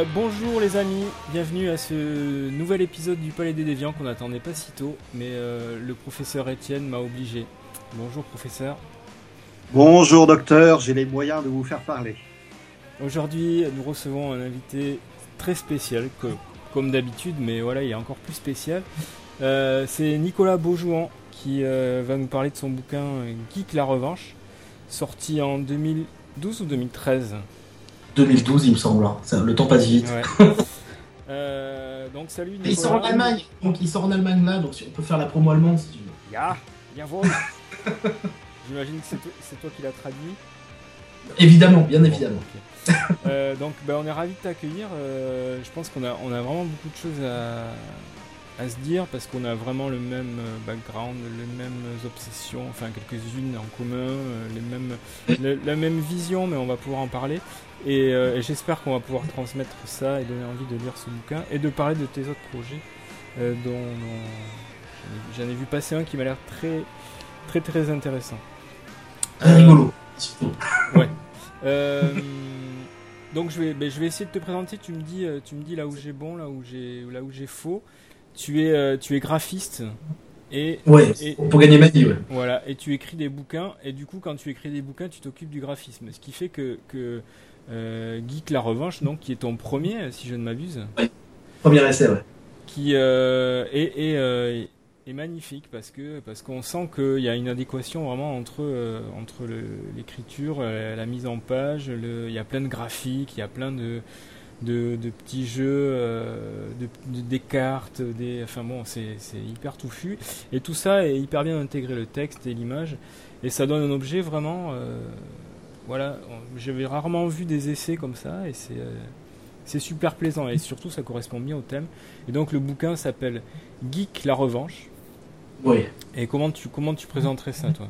Euh, bonjour les amis, bienvenue à ce nouvel épisode du Palais des Déviants qu'on n'attendait pas si tôt, mais euh, le professeur Étienne m'a obligé. Bonjour professeur. Bonjour docteur, j'ai les moyens de vous faire parler. Aujourd'hui, nous recevons un invité très spécial, comme d'habitude, mais voilà, il est encore plus spécial. Euh, c'est Nicolas Beaujouan qui va nous parler de son bouquin Geek la Revanche, sorti en 2012 ou 2013 2012, il me semble. Hein. le temps passe vite. Euh, donc salut Il sort en Allemagne. Donc il sort en Allemagne là, donc on peut faire la promo allemande si tu veux. Ya, bien voir. J'imagine que c'est toi, qui l'as traduit. Évidemment, bien évidemment. Euh, donc bah, on est ravis de t'accueillir. Euh, je pense qu'on a, on a vraiment beaucoup de choses à, à se dire parce qu'on a vraiment le même background, les mêmes obsessions, enfin quelques-unes en commun, les mêmes, la même vision, mais on va pouvoir en parler. Euh, et, j'espère qu'on va pouvoir transmettre ça et donner envie de lire ce bouquin et de parler de tes autres projets, dont, j'en ai vu passer un qui m'a l'air très très très intéressant. rigolo. Ouais. donc je vais, ben, je vais essayer de te présenter. Tu me dis, tu me dis là où j'ai bon, là où j'ai, là où j'ai faux tu es, euh, tu es graphiste. Et, ouais, pour gagner ma vie, ouais. Voilà, et tu écris des bouquins, et du coup, quand tu écris des bouquins, tu t'occupes du graphisme. Ce qui fait que, que euh, Geek La Revanche, donc, qui est ton premier, si je ne m'abuse. Premier essai, ouais. Qui euh, est, est, magnifique parce que parce qu'on sent qu'il y a une adéquation vraiment entre, entre l'écriture, la mise en page, le, il y a plein de graphiques, il y a plein de de, petits jeux, euh, de, des cartes, des, enfin bon, c'est hyper touffu. Et tout ça est hyper bien intégré, le texte et l'image. Et ça donne un objet vraiment. Euh, voilà, j'avais rarement vu des essais comme ça et c'est euh, c'est super plaisant et surtout ça correspond bien au thème. Et donc le bouquin s'appelle Geek la revanche. Oui. Et comment tu comment tu présenterais ça toi?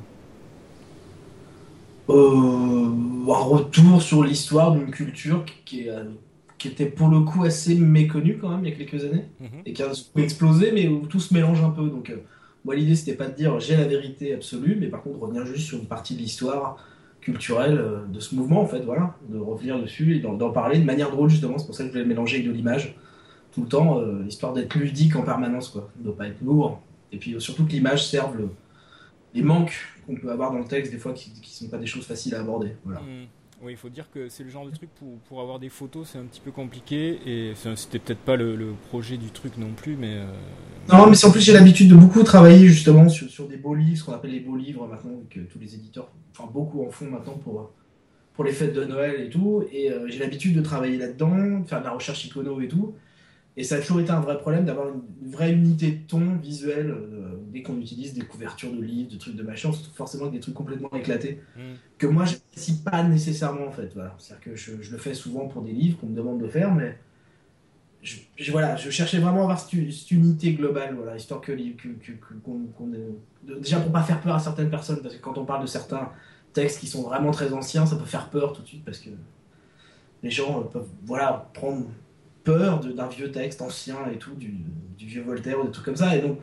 Un retour sur l'histoire d'une culture qui est qui était pour le coup assez méconnu quand même il y a quelques années mhm. et qui a explosé mais où tout se mélange un peu. Donc euh, moi l'idée c'était pas de dire j'ai la vérité absolue mais par contre revenir juste sur une partie de l'histoire culturelle euh, de ce mouvement en fait voilà de revenir dessus et d'en parler de manière drôle justement c'est pour ça que je voulais mélanger de l'image tout le temps euh, histoire d'être ludique en permanence quoi de pas être lourd et puis surtout que l'image serve les manques qu'on peut avoir dans le texte des fois qui, qui sont pas des choses faciles à aborder voilà. Mhm. Oui, il faut dire que c'est le genre de truc pour, pour avoir des photos, c'est un petit peu compliqué. Et c'était peut-être pas le, projet du truc non plus, mais. Euh, non, mais en plus j'ai l'habitude de beaucoup travailler justement sur, sur des beaux livres, ce qu'on appelle les beaux livres maintenant, que tous les éditeurs, enfin beaucoup en font maintenant pour, pour les fêtes de Noël et tout. Et euh, j'ai l'habitude de travailler là-dedans, de faire de la recherche icono et tout. Et ça a toujours été un vrai problème d'avoir une, vraie unité de ton visuel euh, dès qu'on utilise des couvertures de livres, de trucs de machin, c'est forcément des trucs complètement éclatés mm. que moi je n'apprécie pas nécessairement en fait. Voilà. C'est-à-dire que je, le fais souvent pour des livres qu'on me demande de faire, mais je, voilà, je cherchais vraiment à avoir cette, unité globale, voilà, histoire que, que, déjà pour pas faire peur à certaines personnes, parce que quand on parle de certains textes qui sont vraiment très anciens, ça peut faire peur tout de suite parce que les gens peuvent voilà prendre peur d'un vieux texte ancien et tout, du, vieux Voltaire ou des trucs comme ça. Et donc,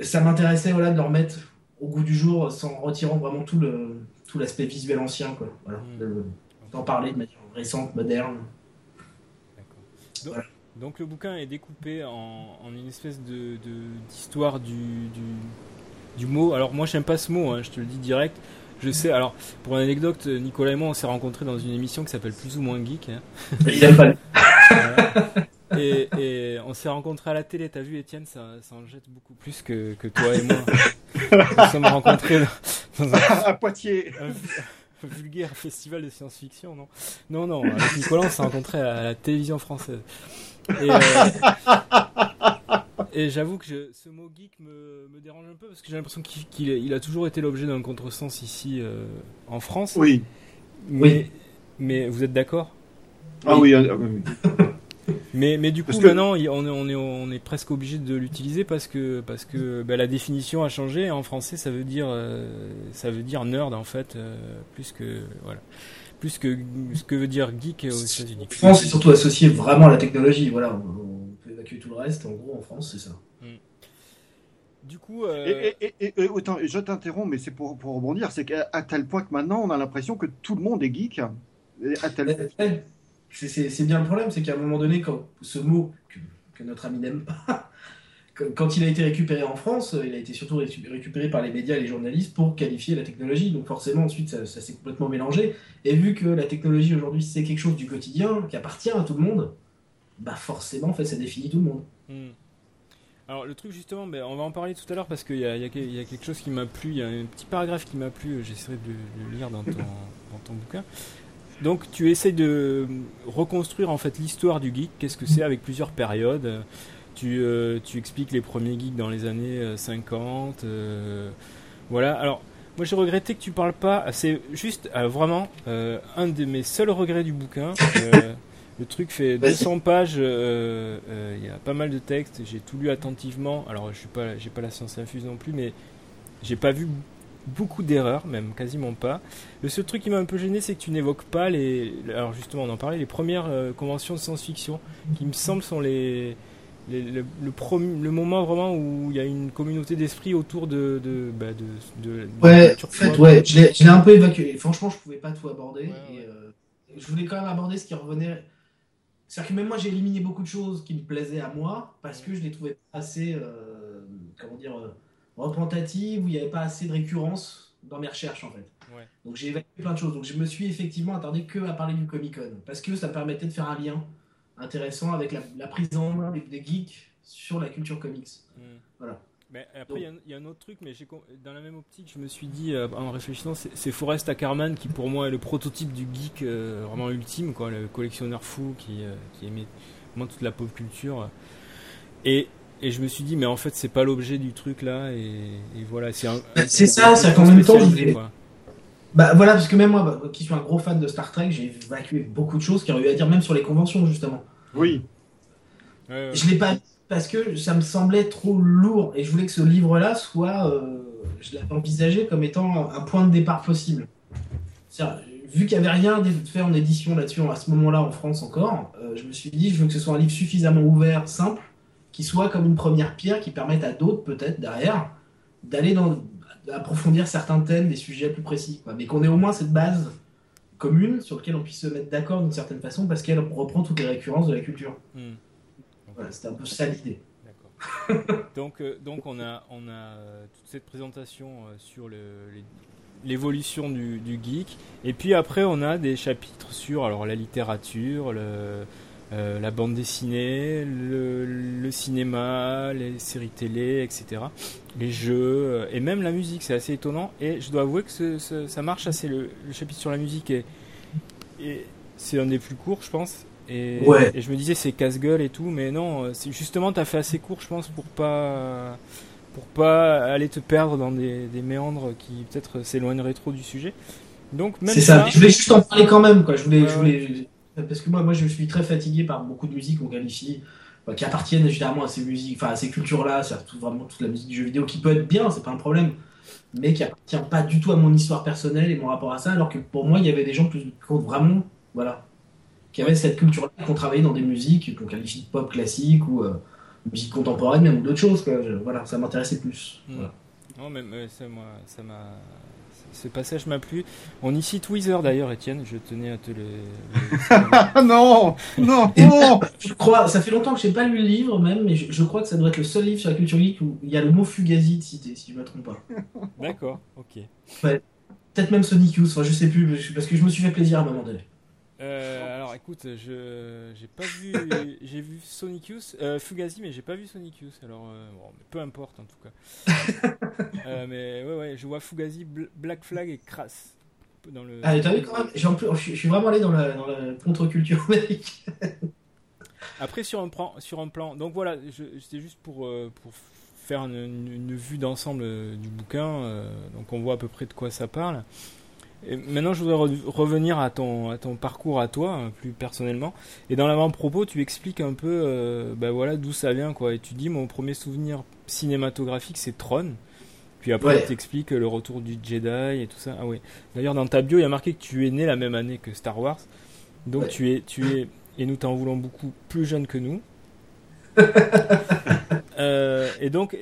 ça m'intéressait voilà, de le remettre au goût du jour sans retirant vraiment tout le tout l'aspect visuel ancien. Quoi. Voilà, mmh. D'en parler de manière récente, moderne. Donc, donc, le bouquin est découpé en, une espèce de d'histoire du, du, du, mot. Alors moi j'aime pas ce mot, hein, je te le dis direct. Je sais, alors, pour une anecdote, Nicolas et moi, on s'est rencontrés dans une émission qui s'appelle Plus ou moins Geek. Hein. et, on s'est rencontrés à la télé, t'as vu Étienne, ça, ça en jette beaucoup plus que, que toi et moi. Nous sommes rencontrés dans un, à Poitiers. Un, vulgaire festival de science-fiction, non? Non, non, avec Nicolas, on s'est rencontrés à la télévision française. Et, euh, et j'avoue que ce mot geek me, me, dérange un peu parce que j'ai l'impression qu'il il a toujours été l'objet d'un contresens ici euh, en France. Oui. Mais, oui. mais vous êtes d'accord? Ah oui. oui. mais, mais du coup, maintenant, on est, on, est, on est presque obligé de l'utiliser parce que, parce que bah, la définition a changé. En français, ça veut dire, euh, ça veut dire nerd en fait, euh, plus que. Voilà plus que ce que veut dire geek aux États-Unis. En France, c'est surtout associé vraiment à la technologie. Voilà, évacuer tout le reste. En gros, en France, c'est ça. Hmm. Du coup. Euh... Et, et, et, autant, je t'interromps, mais c'est pour, pour, rebondir c'est qu'à tel point que maintenant, on a l'impression que tout le monde est geek. À tel... c'est bien le problème, c'est qu'à un moment donné, quand ce mot que, que notre ami n'aime pas, quand il a été récupéré en France, il a été surtout récupéré par les médias et les journalistes pour qualifier la technologie. Donc forcément, ensuite, ça, s'est complètement mélangé. Et vu que la technologie aujourd'hui, c'est quelque chose du quotidien, qui appartient à tout le monde, bah forcément, en fait, ça définit tout le monde. Hmm. Alors le truc justement, ben, on va en parler tout à l'heure parce qu'il y, y, a quelque chose qui m'a plu, il y a un petit paragraphe qui m'a plu, j'essaierai de le lire dans ton, dans ton bouquin. Donc tu essaies de reconstruire en fait l'histoire du geek, qu'est-ce que c'est avec plusieurs périodes? Tu, euh, tu, expliques les premiers geeks dans les années 50. Euh, euh, voilà. Alors, moi j'ai regretté que tu parles pas. C'est juste vraiment un de mes seuls regrets du bouquin. le truc fait 200 pages. Il y a pas mal de textes. J'ai tout lu attentivement. Alors, je suis pas, j'ai pas la science infuse non plus, mais j'ai pas vu beaucoup d'erreurs, même quasiment pas. Le seul truc qui m'a un peu gêné, c'est que tu n'évoques pas les. Alors justement, on en parlait, les premières conventions de science-fiction, qui me semblent sont les le, le, le, moment vraiment où il y a une communauté d'esprit autour de. de, bah, de, ouais, en fait, ouais, je l'ai un peu évacué. Franchement, je pouvais pas tout aborder. et, euh, je voulais quand même aborder ce qui revenait. C'est-à-dire que même moi, j'ai éliminé beaucoup de choses qui me plaisaient à moi parce que je les trouvais pas assez. Euh, comment dire euh, représentatives, où il n'y avait pas assez de récurrence dans mes recherches en fait. Donc j'ai évacué plein de choses. Donc je me suis effectivement attardé que à parler du Comic Con parce que ça permettait de faire un lien intéressant avec la, prise en main des, geeks sur la culture comics. Hmm. Voilà. Mais après, il y, a un autre truc, mais dans la même optique, je me suis dit, euh, en réfléchissant, c'est Forrest Ackerman qui, pour moi, est le prototype du geek euh, vraiment ultime, quoi, le collectionneur fou qui, euh, qui aimait vraiment toute la pop culture. Et, et je me suis dit, mais en fait, c'est pas l'objet du truc là, et, voilà. C'est ça, c'est qu'en même temps, je Bah voilà, parce que même moi, bah, qui suis un gros fan de Star Trek, j'ai évacué beaucoup de choses qui auraient eu à dire, même sur les conventions, justement. Oui. Je l'ai pas parce que ça me semblait trop lourd et je voulais que ce livre-là soit, euh, je l'avais envisagé comme étant un point de départ possible. Vu qu'il n'y avait rien fait en édition là-dessus à ce moment-là en France encore, euh, je me suis dit je veux que ce soit un livre suffisamment ouvert, simple, qui soit comme une première pierre qui permette à d'autres peut-être derrière d'aller dans approfondir certains thèmes, des sujets plus précis, mais qu'on ait au moins cette base commune sur lequel on puisse se mettre d'accord d'une certaine façon parce qu'elle reprend toutes les récurrences de la culture. Hmm. Voilà, c'était un peu ça l'idée. donc, euh, donc on a, on a euh, toute cette présentation euh, sur l'évolution du, du, geek. Et puis après, on a des chapitres sur alors, la littérature, le, euh, la bande dessinée, le, cinéma, les séries télé, etc. Les jeux euh, et même la musique, c'est assez étonnant. Et je dois avouer que ça marche assez. Le, chapitre sur la musique est, et c'est un des plus courts, je pense. Et, et je me disais c'est casse-gueule et tout, mais non, euh, c'est justement t'as fait assez court, je pense, pour pas pour pas aller te perdre dans des, méandres qui peut-être s'éloigneraient trop du sujet. Donc même c'est ça, Je voulais juste en parler quand même, quoi. Je voulais, je voulais parce que moi, moi, je suis très fatigué par beaucoup de musiques qu'on qualifie, qui appartiennent généralement à ces musiques, enfin à ces cultures-là, surtout vraiment toute la musique du jeu vidéo, qui peut être bien, c'est pas un problème, mais qui appartient pas du tout à mon histoire personnelle et mon rapport à ça, alors que pour moi, il y avait des gens qui vraiment, voilà, qui avaient cette culture-là, qui ont travaillé dans des musiques qu'on qualifie de pop classique ou euh, musique contemporaine, même ou d'autres choses, quoi. voilà, ça m'intéressait plus. Hmm. Non, mais, ça, moi, ça m'a ce passage m'a plu. On y cite Weezer d'ailleurs, Étienne, je tenais à te le. non Non non Je crois, ça fait longtemps que je n'ai pas lu le livre même, mais je, crois que ça doit être le seul livre sur la culture geek où il y a le mot Fugazi de cité, si je ne me trompe pas. D'accord, ok. Peut-être même Sonic Youth, enfin, je sais plus, parce que je me suis fait plaisir à un moment donné. Euh, alors écoute, je j'ai pas vu, j'ai vu Sonic Youth, euh, Fugazi, mais j'ai pas vu Sonic Youth. Alors euh, bon, peu importe en tout cas. Mais ouais ouais, je vois Fugazi, Black Flag et Crass. Dans le... Ah, t'as vu quand même Je suis vraiment allé dans la, dans la contre-culture Après sur un plan, sur un plan, donc voilà, c'était juste pour pour faire une, une vue d'ensemble du bouquin, donc on voit à peu près de quoi ça parle maintenant, je voudrais revenir à ton, à ton parcours à toi, hein, plus personnellement. Et dans l'avant-propos, tu expliques un peu euh, ben voilà, d'où ça vient. Quoi. Et tu dis, mon premier souvenir cinématographique, c'est Tron. Puis après, tu expliques le retour du Jedi et tout ça. Ah oui. D'ailleurs, dans ta bio, il y a marqué que tu es né la même année que Star Wars. Donc tu es, tu es, et nous t'en voulons beaucoup, plus jeune que nous. euh, et donc,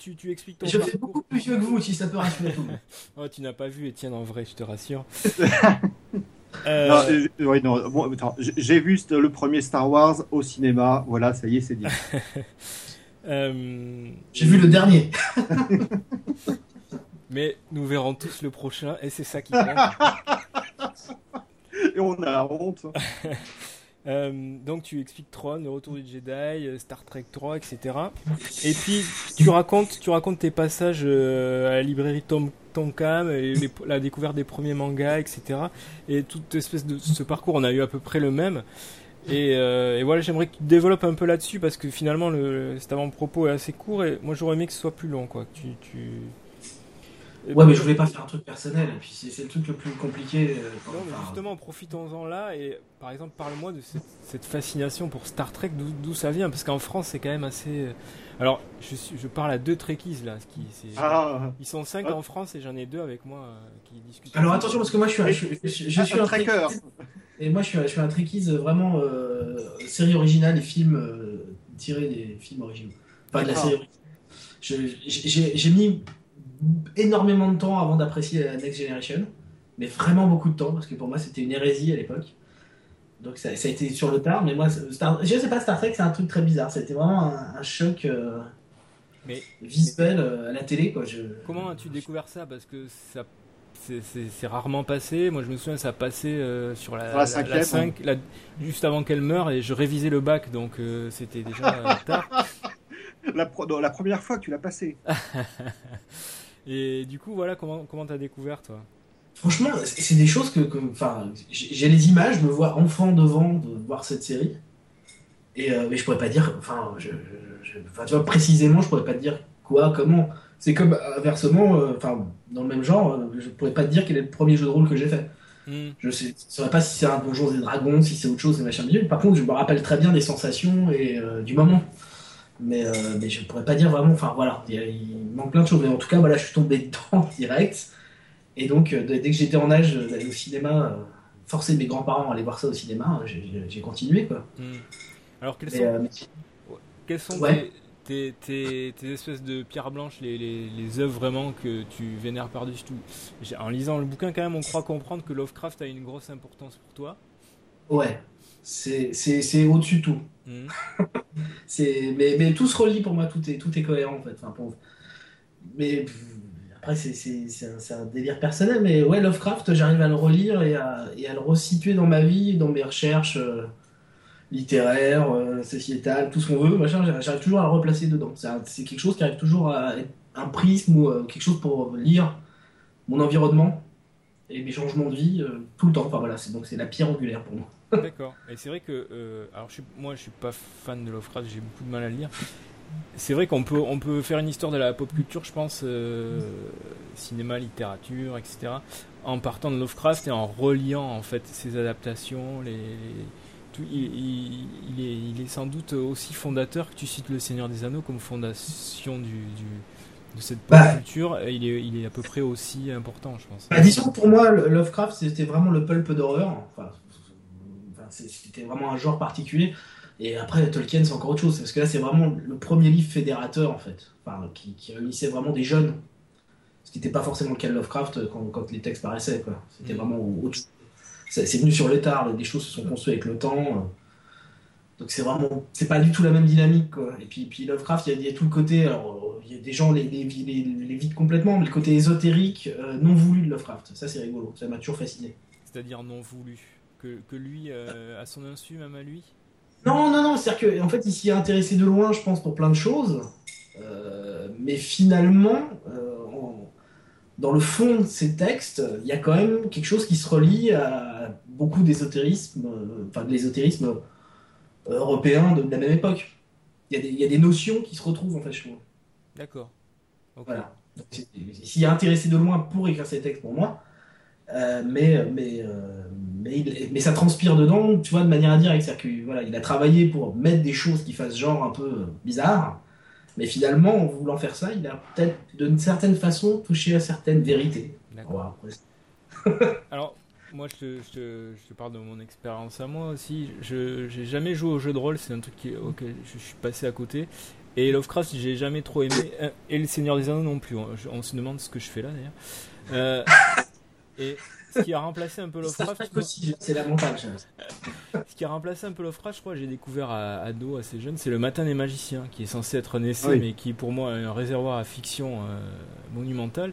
tu, tu expliques ton Je fais beaucoup plus vieux que vous, si ça peut rassurer tout le monde. oh, tu n'as pas vu Étienne en vrai, je te rassure. Euh... j'ai vu le premier Star Wars au cinéma. Voilà, ça y est, c'est dit. Euh, j'ai vu le dernier. Mais nous verrons tous le prochain, et c'est ça qui compte. et on a honte. Euh, donc tu expliques Tron, le retour du Jedi, euh, Star Trek 3, etc. Et puis tu racontes, tu racontes tes passages à la librairie Tom, Tonkam, et la découverte des premiers mangas, etc. Et toute espèce de ce parcours, on a eu à peu près le même. Euh, et, voilà, j'aimerais que tu développes un peu là-dessus parce que finalement, le, cet avant-propos est assez court et moi j'aurais aimé que ce soit plus long. Quoi. Tu... Ouais, mais je voulais pas faire un truc personnel et puis c'est le truc le plus compliqué. Euh, non, mais justement, profitons-en là et par exemple, parle-moi de cette, fascination pour Star Trek, d'où ça vient parce qu'en France, c'est quand même assez. Euh, alors, je, je parle à deux Trekkies là. Qui, ah. Ils sont cinq en France et j'en ai deux avec moi qui discutent. Alors attention parce que moi je suis, je, je, suis un, un et moi, je suis, je suis un trekkies vraiment euh, série originale et films euh, tirés des films originaux. Enfin, de la série J'ai mis énormément de temps avant d'apprécier la Next Generation, mais vraiment beaucoup de temps, parce que pour moi, c'était une hérésie à l'époque. Donc ça, ça, a été sur le tard, mais moi, Star, je sais pas, Star Trek, c'est un truc très bizarre. C'était vraiment un, choc euh, mais, visuel à la télé. Quoi. Je... Comment as-tu découvert ça? Parce que ça c'est rarement passé. Moi, je me souviens, ça passait euh, sur la, 5, juste avant qu'elle meure, et je révisais le bac, donc euh, c'était déjà euh, tard. La, la, première fois que tu l'as passé. et du coup, voilà, comment comment t'as découvert, toi? Franchement, c'est des choses que, enfin, j'ai les images, je me vois enfant devant de voir cette série, et mais je pourrais pas dire, enfin, je, tu vois, précisément, je pourrais pas dire quoi, comment c'est comme inversement, euh, enfin, dans le même genre, euh, je pourrais pas te dire quel est le premier jeu de rôle que j'ai fait. Hmm. Je sais, saurais pas si c'est un Donjon des Dragons, si c'est autre chose, et machin milieu. Par contre, je me rappelle très bien des sensations et euh, du moment. Mais, mais je pourrais pas dire vraiment, enfin voilà, il, manque plein de choses. Mais en tout cas, voilà, je suis tombé dedans direct. Et donc, dès que j'étais en âge d'aller au cinéma, forcer mes grands-parents à aller voir ça au cinéma, j'ai continué quoi. Hmm. Alors, quels sont, quels sont tes, tes, espèces de pierres blanches, les, les, œuvres vraiment que tu vénères par-dessus tout? En lisant le bouquin, quand même, on croit comprendre que Lovecraft a une grosse importance pour toi. Ouais, c'est au-dessus de tout. Hmm. mais, mais tout se relie pour moi, tout est, tout est cohérent en fait. Enfin, Mais après, c'est un, un, délire personnel, mais ouais, Lovecraft, j'arrive à le relire et à, et à, le resituer dans ma vie, dans mes recherches. Euh, littéraire, euh, sociétal, tout ce qu'on veut, machin, j'arrive toujours à le replacer dedans. C'est quelque chose qui arrive toujours à être un prisme ou euh, quelque chose pour lire mon environnement et mes changements de vie euh, tout le temps. Enfin voilà, c'est donc c'est la pierre angulaire pour moi. D'accord. Et c'est vrai que, alors je suis, moi je suis pas fan de Lovecraft, j'ai beaucoup de mal à le lire. C'est vrai qu'on peut, on peut faire une histoire de la pop culture, je pense, cinéma, littérature, etc., en partant de Lovecraft et en reliant en fait ses adaptations, les, il, est, il, est, sans doute aussi fondateur que tu cites le Seigneur des Anneaux comme fondation du, de cette bah, culture. Il est, il est à peu près aussi important, je pense. Bah, disons que pour moi, Lovecraft, c'était vraiment le pulp d'horreur. Enfin, c'était vraiment un genre particulier. Et après, Tolkien, c'est encore autre chose. Parce que là, c'est vraiment le premier livre fédérateur, en fait. Enfin, qui, réunissait vraiment des jeunes. Ce qui n'était pas forcément le cas de Lovecraft quand, quand les textes paraissaient. C'était mm. vraiment autre chose c'est venu sur le tard, des choses se sont construites avec le temps. Donc c'est vraiment, c'est pas du tout la même dynamique. Quoi. Et puis, puis Lovecraft, il y, a tout le côté, alors il y a des gens les, les, les, les vident complètement, mais le côté ésotérique, euh, non voulu de Lovecraft, ça c'est rigolo, ça m'a toujours fasciné. C'est-à-dire non voulu que, que lui, euh, à son insu, même à lui? Non, non, non, c'est-à-dire qu'en fait il s'y est intéressé de loin, je pense, pour plein de choses, euh, mais finalement, dans le fond de ces textes, il y a quand même quelque chose qui se relie à beaucoup d'ésotérisme, euh, enfin de l'ésotérisme euh, européen de, la même époque. Il y, a des, notions qui se retrouvent en fait, je trouve. D'accord. Voilà. S'il est intéressé de loin pour écrire ces textes pour moi, euh, mais, mais, mais, ça transpire dedans, tu vois, de manière indirecte. C'est-à-dire voilà, il a travaillé pour mettre des choses qui fassent genre un peu bizarre, mais finalement, en voulant faire ça, il a peut-être d'une certaine façon touché à certaines vérités. D'accord. Alors, moi, je te, je, parle de mon expérience à moi aussi. Je n'ai jamais joué au jeu de rôle, c'est un truc qui, auquel je suis passé à côté. Et Lovecraft, j'ai jamais trop aimé. Euh, et le Seigneur des Anneaux non plus. On, se demande ce que je fais là d'ailleurs. Euh, Et ce qui a remplacé un peu Lovecraft. c'est la montagne. ce qui a remplacé un peu Lovecraft, je crois, j'ai découvert à ado assez jeune, c'est le Matin des magiciens, qui est censé être un essai, mais qui pour moi est un réservoir à fiction euh, monumental,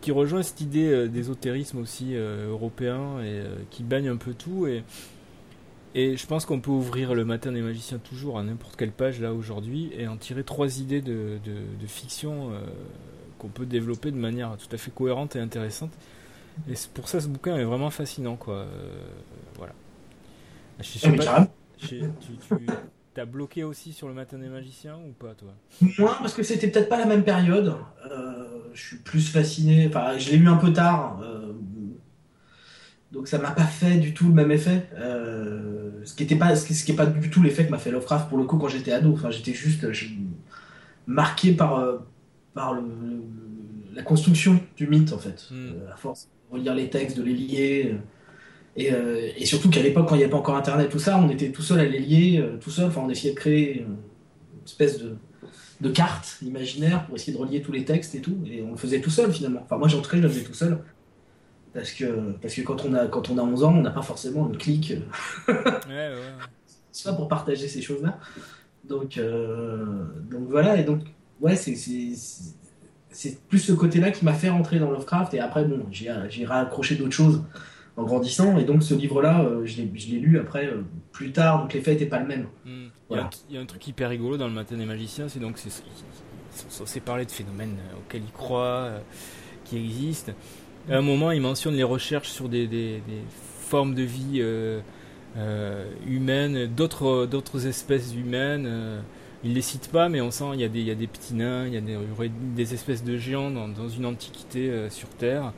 qui rejoint cette idée euh, d'ésotérisme aussi euh, européen et qui baigne un peu tout. Et, et je pense qu'on peut ouvrir le Matin des magiciens toujours à n'importe quelle page là aujourd'hui et en tirer trois idées de, de fiction qu'on peut développer de manière tout à fait cohérente et intéressante. Et pour ça, ce bouquin est vraiment fascinant, quoi. Euh, voilà. Je sais ah, pas, tu, as bloqué aussi sur le matin des magiciens ou pas, toi? Moi, parce que c'était peut-être pas la même période. Euh, je suis plus fasciné. Enfin, je l'ai lu un peu tard. Euh, donc ça m'a pas fait du tout le même effet. ce qui était pas, ce qui, est pas du tout l'effet que m'a fait Lovecraft pour le coup quand j'étais ado. Enfin, j'étais juste marqué par par le, la construction du mythe en fait, hmm. à force relire les textes, de les lier. Et, euh, et surtout qu'à l'époque, quand il n'y avait pas encore Internet, tout ça, on était tout seul à les lier, euh, tout seul. Enfin, on essayait de créer une espèce de, de carte imaginaire pour essayer de relier tous les textes et tout. Et on le faisait tout seul finalement. Enfin, moi, en tout cas, je le faisais tout seul. Parce que, parce que quand, on a, quand on a 11 ans, on n'a pas forcément une clique. ouais, ouais. Pas pour partager ces choses-là. Donc, euh, donc voilà. Et donc, ouais, c'est c'est plus ce côté-là qui m'a fait rentrer dans Lovecraft. Et après, bon, j'ai raccroché d'autres choses en grandissant. Et donc, ce livre-là, euh, je l'ai lu après, euh, plus tard. Donc, l'effet n'était pas le même. Hmm. Il, y a un, truc hyper rigolo dans le Matin des Magiciens. C'est donc, c'est parler de phénomènes euh, auxquels ils croient, qui existent. À un moment, il mentionne les recherches sur des, des, formes de vie humaines, d'autres espèces humaines il les cite pas, mais on sent il y a des, il y a des petits nains, il y a des, des espèces de géants dans, une antiquité euh, sur Terre.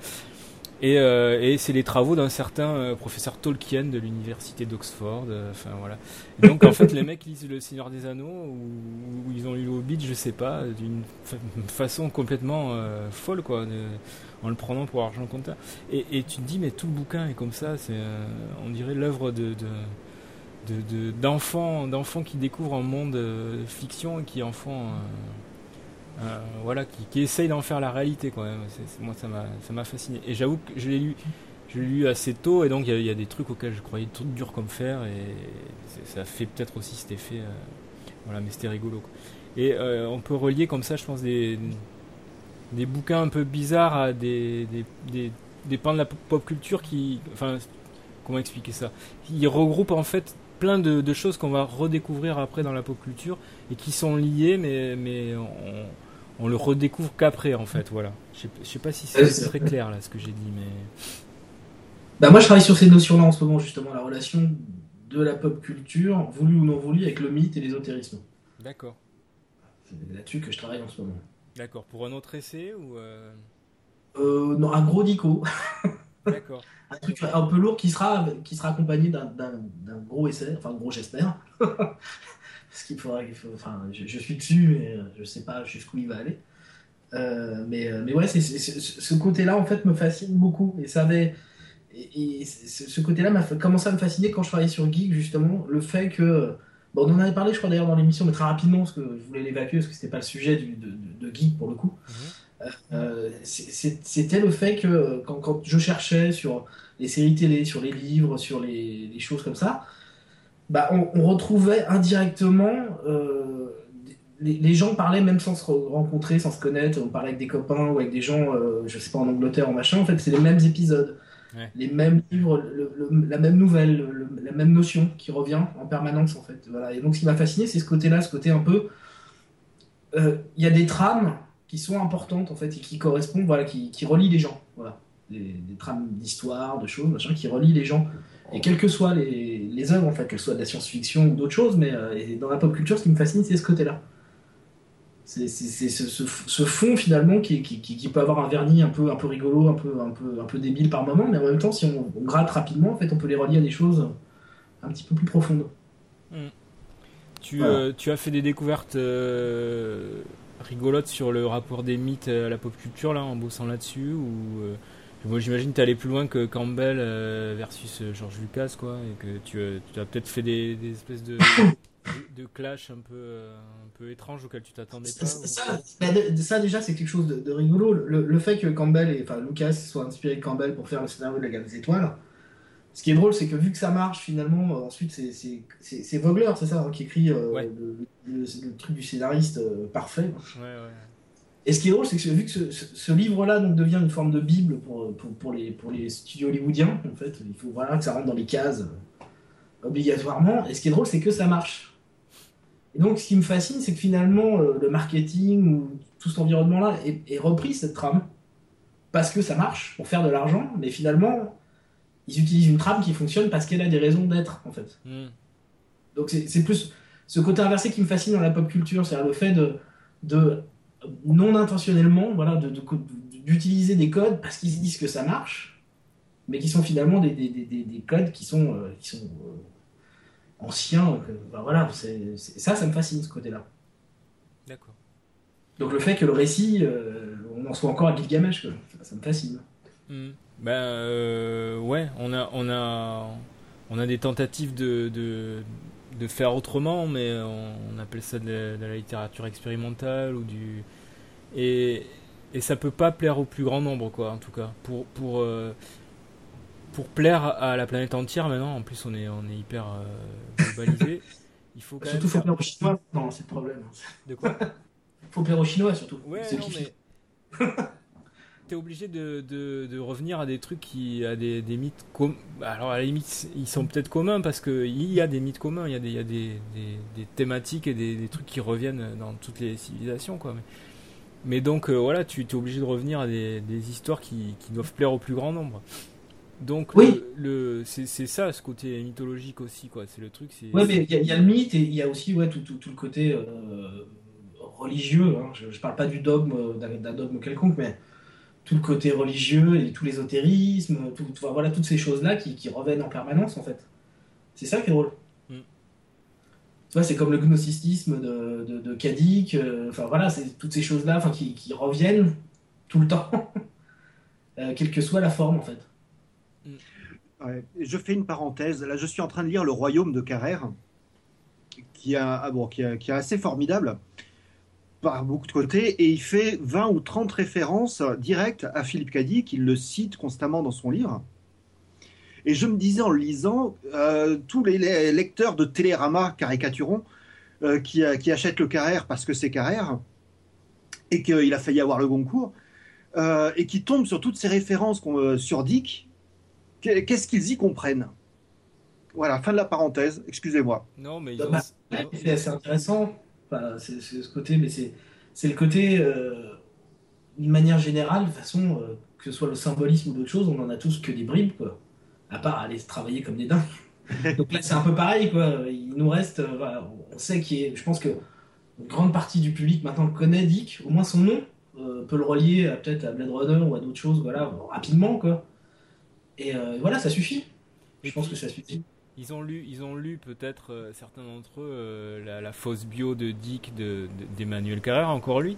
Et, euh, et c'est les travaux d'un certain euh, professeur Tolkien de l'université d'Oxford. Enfin voilà. donc en fait les mecs lisent Le Seigneur des Anneaux ou, ils ont lu le Hobbit, je sais pas, d'une façon complètement folle quoi, en le prenant pour argent comptant. Et, tu te dis mais tout le bouquin est comme ça, c'est on dirait l'œuvre de d'enfants d'enfants qui découvrent un monde euh, fiction et qui en font euh, euh, voilà qui, qui essayent d'en faire la réalité quoi. Moi ça m'a ça m'a fasciné. Et j'avoue que je l'ai lu je l'ai lu assez tôt et donc il y, a des trucs auxquels je croyais tout dur comme fer et ça fait peut-être aussi cet effet voilà mais c'était rigolo et on peut relier comme ça je pense des des bouquins un peu bizarres à des des, des, des pans de la pop culture qui enfin comment expliquer ça? Ils regroupent en fait plein de, choses qu'on va redécouvrir après dans la pop culture et qui sont liées, mais, mais on, on le redécouvre qu'après en fait. Voilà. Je sais, sais pas si c'est très clair là ce que j'ai dit, mais. Bah moi je travaille sur ces notions-là en ce moment justement, la relation de la pop culture, voulu ou non voulu, avec le mythe et l'ésotérisme. D'accord. C'est là-dessus que je travaille en ce moment. D'accord. Pour un autre essai ou euh... Euh, non, un gros dico. Un truc un peu lourd qui sera, qui sera accompagné d'un gros essai, enfin gros j'espère. Parce qu'il faudra faut, enfin, je, suis dessus, mais je sais pas jusqu'où il va aller. Euh, mais, mais ouais, c'est ce côté-là en fait me fascine beaucoup. Et ça avait, et, ce côté-là m'a commencé à me fasciner quand je travaillais sur Geek justement, le fait que Bon, on en avait parlé, je crois, d'ailleurs, dans l'émission, mais très rapidement, parce que je voulais l'évacuer, parce que c'était pas le sujet du, de, de, Geek pour le coup. Mhm. Euh, c'était le fait que quand, quand, je cherchais sur les séries télé, sur les livres, sur les, les choses comme ça, bah, on, retrouvait indirectement. Euh, les, les, gens parlaient même sans se rencontrer, sans se connaître. On parlait avec des copains ou avec des gens, euh, je sais pas, en Angleterre, en machin. En fait, c'est les mêmes épisodes, les mêmes livres, la même nouvelle, la même notion qui revient en permanence, en fait. Voilà. Et donc, ce qui m'a fasciné, c'est ce côté-là, ce côté un peu. Il y a des trames qui sont importantes en fait et qui correspondent, voilà, qui, qui relient les gens, voilà, des, trames d'histoire, de choses, machin, qui relient les gens. Et quelles que soient les, les œuvres, en fait, qu'elles soient de la science-fiction ou d'autres choses, mais euh, dans la pop culture, ce qui me fascine, c'est ce côté-là. C'est ce, ce, fond finalement qui, qui, qui, peut avoir un vernis un peu, un peu rigolo, un peu, un, peu, un peu débile par moment, mais en même temps, si on, gratte rapidement, en fait, on peut les relier à des choses un petit peu plus profondes. Hmm. Tu, euh, tu, as fait des découvertes euh, rigolote sur le rapport des mythes à la pop culture là en bossant là-dessus ou euh, moi j'imagine tu allé plus loin que Campbell euh, versus euh, George Lucas quoi et que tu, tu as peut-être fait des, espèces de, de clash un peu, un peu étrange auquel tu t'attendais pas ça, ça, déjà, c'est quelque chose de, rigolo. Le, le, fait que Campbell et enfin Lucas soit inspiré de Campbell pour faire le scénario de la gamme des étoiles, ce qui est drôle, c'est que vu que ça marche, finalement, euh, ensuite, c'est Vogler, c'est ça, hein, qui écrit euh, le, truc du scénariste euh, parfait. Et ce qui est drôle, c'est que vu que ce, livre-là donc devient une forme de bible pour, pour, les, pour les studios hollywoodiens, en fait, il faut voilà que ça rentre dans les cases obligatoirement. Et ce qui est drôle, c'est que ça marche. Et donc, ce qui me fascine, c'est que finalement, le marketing ou tout cet environnement-là est, est repris cette trame parce que ça marche pour faire de l'argent, mais finalement, ils utilisent une trame qui fonctionne parce qu'elle a des raisons d'être, en fait. Hmm. Donc c'est plus ce côté inversé qui me fascine dans la pop culture, c'est-à-dire le fait de, de non intentionnellement, voilà, d'utiliser des codes parce qu'ils disent que ça marche, mais qui sont finalement des, des, des, des codes qui sont, euh, qui sont euh, anciens. Ben voilà, ça, ça me fascine ce côté-là. D'accord. Donc le fait que le récit, euh, on en soit encore à Gilgamesh, ça, me fascine. Hmm. Ben euh, ouais, on a, on a, on a des tentatives de, de, de faire autrement, mais on, appelle ça de la, littérature expérimentale ou du et, et ça peut pas plaire au plus grand nombre quoi, en tout cas. Pour pour euh, pour plaire à la planète entière maintenant, en plus on est on est hyper euh, globalisé. Il faut quand surtout faut plaire aux Chinois, non c'est le problème. De quoi? Faut plaire aux Chinois surtout. Ouais, non, mais obligé de, de, revenir à des trucs qui, à des, des mythes com... Alors à la limite, ils sont peut-être communs parce qu'il y a des mythes communs, il y a des, il y a des, des, thématiques et des, trucs qui reviennent dans toutes les civilisations, quoi. Mais, mais donc euh, voilà, tu es obligé de revenir à des, histoires qui, qui, doivent plaire au plus grand nombre. Donc oui. le, c'est, ça ce côté mythologique aussi, quoi. C'est le truc. C'est, ouais, mais il y, a le mythe et il y a aussi ouais, tout, tout, tout le côté euh, religieux. Hein. Je, je parle pas du dogme, d'un dogme quelconque, mais tout le côté religieux et tout l'ésotérisme, tout, voilà, toutes ces choses-là qui, reviennent en permanence, en fait. C'est ça qui est drôle. Mm. Tu vois, c'est comme le gnosticisme de, de, de Kadik, euh, enfin voilà, c'est toutes ces choses-là enfin, qui, reviennent tout le temps, euh, quelle que soit la forme, en fait. Mm. je fais une parenthèse. Là, je suis en train de lire Le Royaume de Carrère, qui, a, ah bon, qui, qui est assez formidable par beaucoup de côtés et il fait 20 ou 30 références directes à Philippe Cadic, qui le cite constamment dans son livre. Et je me disais en le lisant, euh, tous les lecteurs de Télérama caricaturons euh, qui, qui, achètent le Carrère parce que c'est Carrère et qu'il a failli avoir le Goncourt euh, et qui tombent sur toutes ces références sur Dick, qu'est-ce qu'ils y comprennent? Voilà, fin de la parenthèse, excusez-moi. Non, mais c'est assez intéressant c'est ce côté, mais c'est le côté, euh, d'une manière générale, de façon, euh, que ce soit le symbolisme ou d'autres choses, on en a tous que des bribes, quoi. À part aller travailler comme des dingues. Donc là, c'est un peu pareil, quoi. Il nous reste, euh, on sait qu'il est, je pense que une grande partie du public maintenant connaît Dick, au moins son nom, peut le relier peut-être à Blade Runner ou à d'autres choses, voilà, rapidement, quoi. Et voilà, ça suffit. Je pense que ça suffit. Ils ont lu, ils ont lu peut-être euh, certains d'entre eux euh, la, fausse bio de Dick d'Emmanuel de, Carrère, encore lui.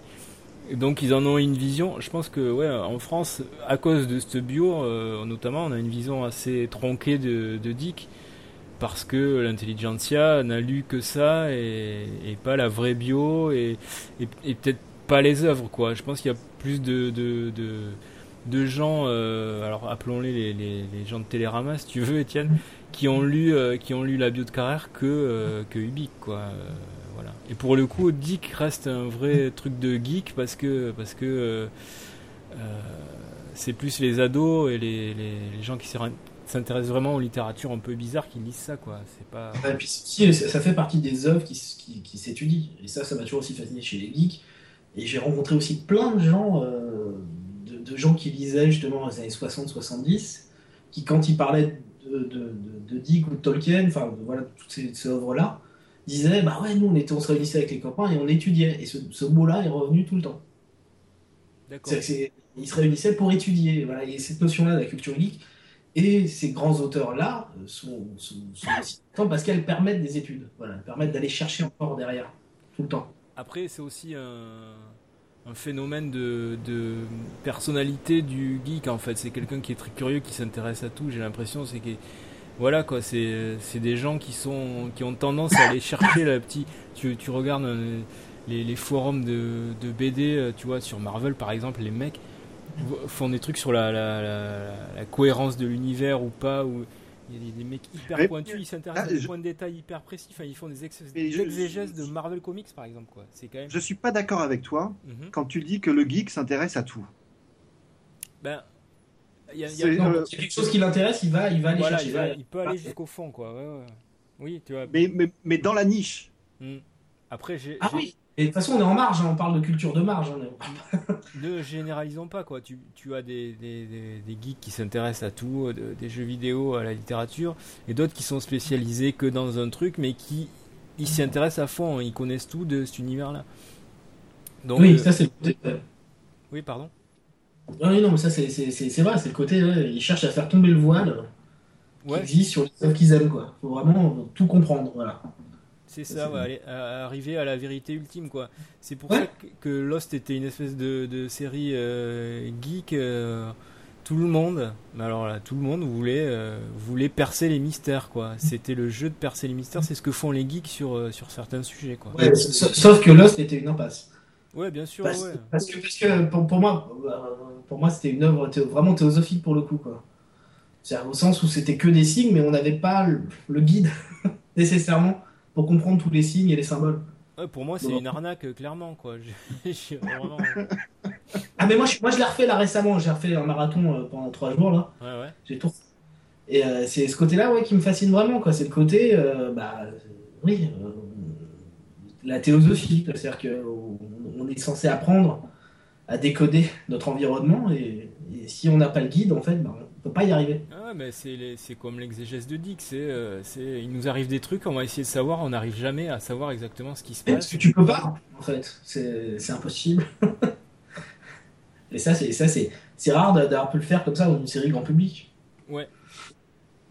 donc ils en ont une vision. Je pense que ouais, en France, à cause de cette bio, euh, notamment, on a une vision assez tronquée de, Dick parce que l'intelligentsia n'a lu que ça et, pas la vraie bio et, peut-être pas les œuvres quoi. Je pense qu'il y a plus de, de, de, gens, alors appelons-les les, les, les, gens de Télérama si tu veux, Étienne, qui ont lu euh, qui ont lu la bio de Carrère que euh, que Ubik quoi euh, voilà. Et pour le coup Dick reste un vrai truc de geek parce que parce que c'est plus les ados et les, les, gens qui s'intéressent vraiment aux littératures un peu bizarres qui lisent ça quoi. C'est pas et puis ça fait partie des œuvres qui, qui, qui s'étudient. Et ça ça m'a toujours aussi fasciné chez les geeks. Et j'ai rencontré aussi plein de gens de, de, gens qui lisaient justement dans les années 60 70 qui quand ils parlaient de, de, Dick ou de Tolkien, enfin voilà, toutes ces, œuvres-là, disaient bah ouais, nous on, était, on se réunissait avec les copains et on étudiait. Et ce, mot-là est revenu tout le temps. D'accord. Ils se réunissaient pour étudier. Voilà, et cette notion-là de la culture geek et ces grands auteurs-là sont, sont, sont parce qu'elles permettent des études. Voilà, elles permettent d'aller chercher encore derrière, tout le temps. Après, c'est aussi un un phénomène de, de, personnalité du geek en fait. C'est quelqu'un qui est très curieux, qui s'intéresse à tout. J'ai l'impression, c'est que voilà quoi, c'est c'est des gens qui sont qui ont tendance à aller chercher la petite. Tu, tu regardes euh, les, les forums de, de BD, euh, tu vois, sur Marvel par exemple, les mecs font des trucs sur la, la, la, la cohérence de l'univers ou pas. Ou, il y a des mecs hyper Mais- pointus, ils s'intéressent Ah, à des je- points de détail hyper précis. Enfin, ils font des, ex- des je- exégèses de Marvel Comics par exemple, quoi. C'est quand même. Je suis pas d'accord avec toi Mhm. quand tu dis que le geek s'intéresse à tout. Ben, il y a- y a- C'est- euh, quelque chose qui l'intéresse, il va, il va aller voilà, chercher. il, va- derrière. il peut aller Ah, jusqu'au fond, quoi. Ouais, ouais. Oui, tu vois. Mais, mais, mais dans la niche. Hmm. Après, j'ai, Ah oui. Et de toute façon, on est en marge, hein, on parle de culture de marge. hein. ne généralisons pas, quoi. Tu, tu as des, des, geeks qui s'intéressent à tout, euh, de- des jeux vidéo, à la littérature, et d'autres qui sont spécialisés que dans un truc, mais qui ils s'y intéressent à fond. Ils connaissent tout de cet univers-là. Donc, oui, euh, ça c'est le côté. ouais. oui, pardon. Oui, non, mais ça c'est c'est- c'est- c'est vrai, c'est le côté. ouais, ils cherchent à faire tomber le voile qui Ouais, existe sur les œuvres qu'ils aiment, quoi. Faut vraiment tout comprendre, voilà. C'est ça, ouais, aller- à- arriver à la vérité ultime, quoi. C'est pour Ouais. ça que, que Lost était une espèce de, de série euh, geek. euh, tout le monde, mais alors là, tout le monde voulait, euh, voulait percer les mystères, quoi. C'était le jeu de percer les mystères, c'est ce que font les geeks sur, sur certains sujets, quoi. Ouais, sauf que Lost était une impasse. Ouais, bien sûr, Parce, que, parce que pour, pour moi, pour moi c'était une œuvre vraiment théosophique pour le coup, quoi. C'est au sens où c'était que des signes, mais on n'avait pas le, le guide nécessairement pour comprendre tous les signes et les symboles. Ouais, pour moi, c'est Bon. une arnaque, euh, clairement, quoi. Vraiment... Ah mais moi, je, moi je l'ai refait là récemment, j'ai refait un marathon euh, pendant trois jours là. Ouais, ouais. J'ai tout. Et euh, c'est ce côté-là ouais, qui me fascine vraiment, quoi. C'est le côté, euh, bah, euh, oui, euh, la théosophie. C'est-à-dire qu'on on est censé apprendre à décoder notre environnement et, et si on n'a pas le guide, en fait, bah, peut pas y arriver. Ah mais c'est comme l'exégèse de Dick. C'est, euh, c'est, il nous arrive des trucs, on va essayer de savoir, on n'arrive jamais à savoir exactement ce qui se Parce passe. que tu peux pas, en fait. C'est c'est impossible. et ça, c'est ça, c'est c'est rare d'avoir pu le faire comme ça dans une série grand public. Ouais.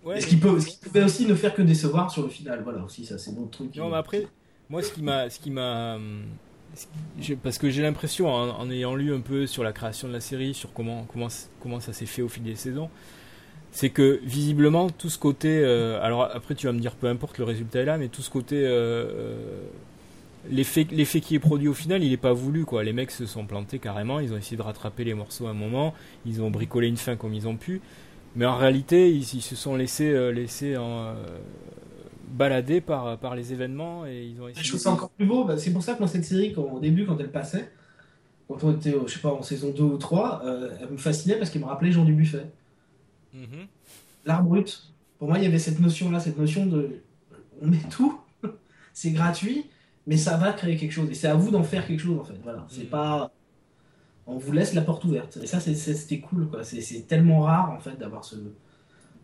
Ouais, ce qui peut, ce qui pouvait aussi ne faire que décevoir sur le final. Voilà, aussi, ça, c'est autre truc. Non, mais après, moi, ce qui m'a, ce qui m'a, parce que j'ai l'impression, en, ayant lu un peu sur la création de la série, sur comment, comment, comment ça s'est fait au fil des saisons, c'est que visiblement tout ce côté, euh, alors après tu vas me dire peu importe le résultat est là, mais tout ce côté, euh, euh, l'effet, qui est produit au final, il est pas voulu quoi. Les mecs se sont plantés carrément, ils ont essayé de rattraper les morceaux à un moment, ils ont bricolé une fin comme ils ont pu, mais en réalité ils, ils se sont laissés, euh, laissés en, balader par, par les événements et ils ont essayé. Je trouve ça encore plus beau. bah, c'est pour ça que dans cette série, quand, au début, quand elle passait, quand on était, je sais pas, en saison 2 ou 3, euh, elle me fascinait parce qu'elle me rappelait Jean du Buffet. Mhm. L'art brut. Pour moi, il y avait cette notion-là, cette notion de. On met tout, c'est gratuit, mais ça va créer quelque chose. Et c'est à vous d'en faire quelque chose, en fait. Voilà. C'est Mhm. pas. On vous laisse la porte ouverte. Et ça, c'est- c'est- c'était cool, quoi. C'est c'est tellement rare, en fait, d'avoir ce,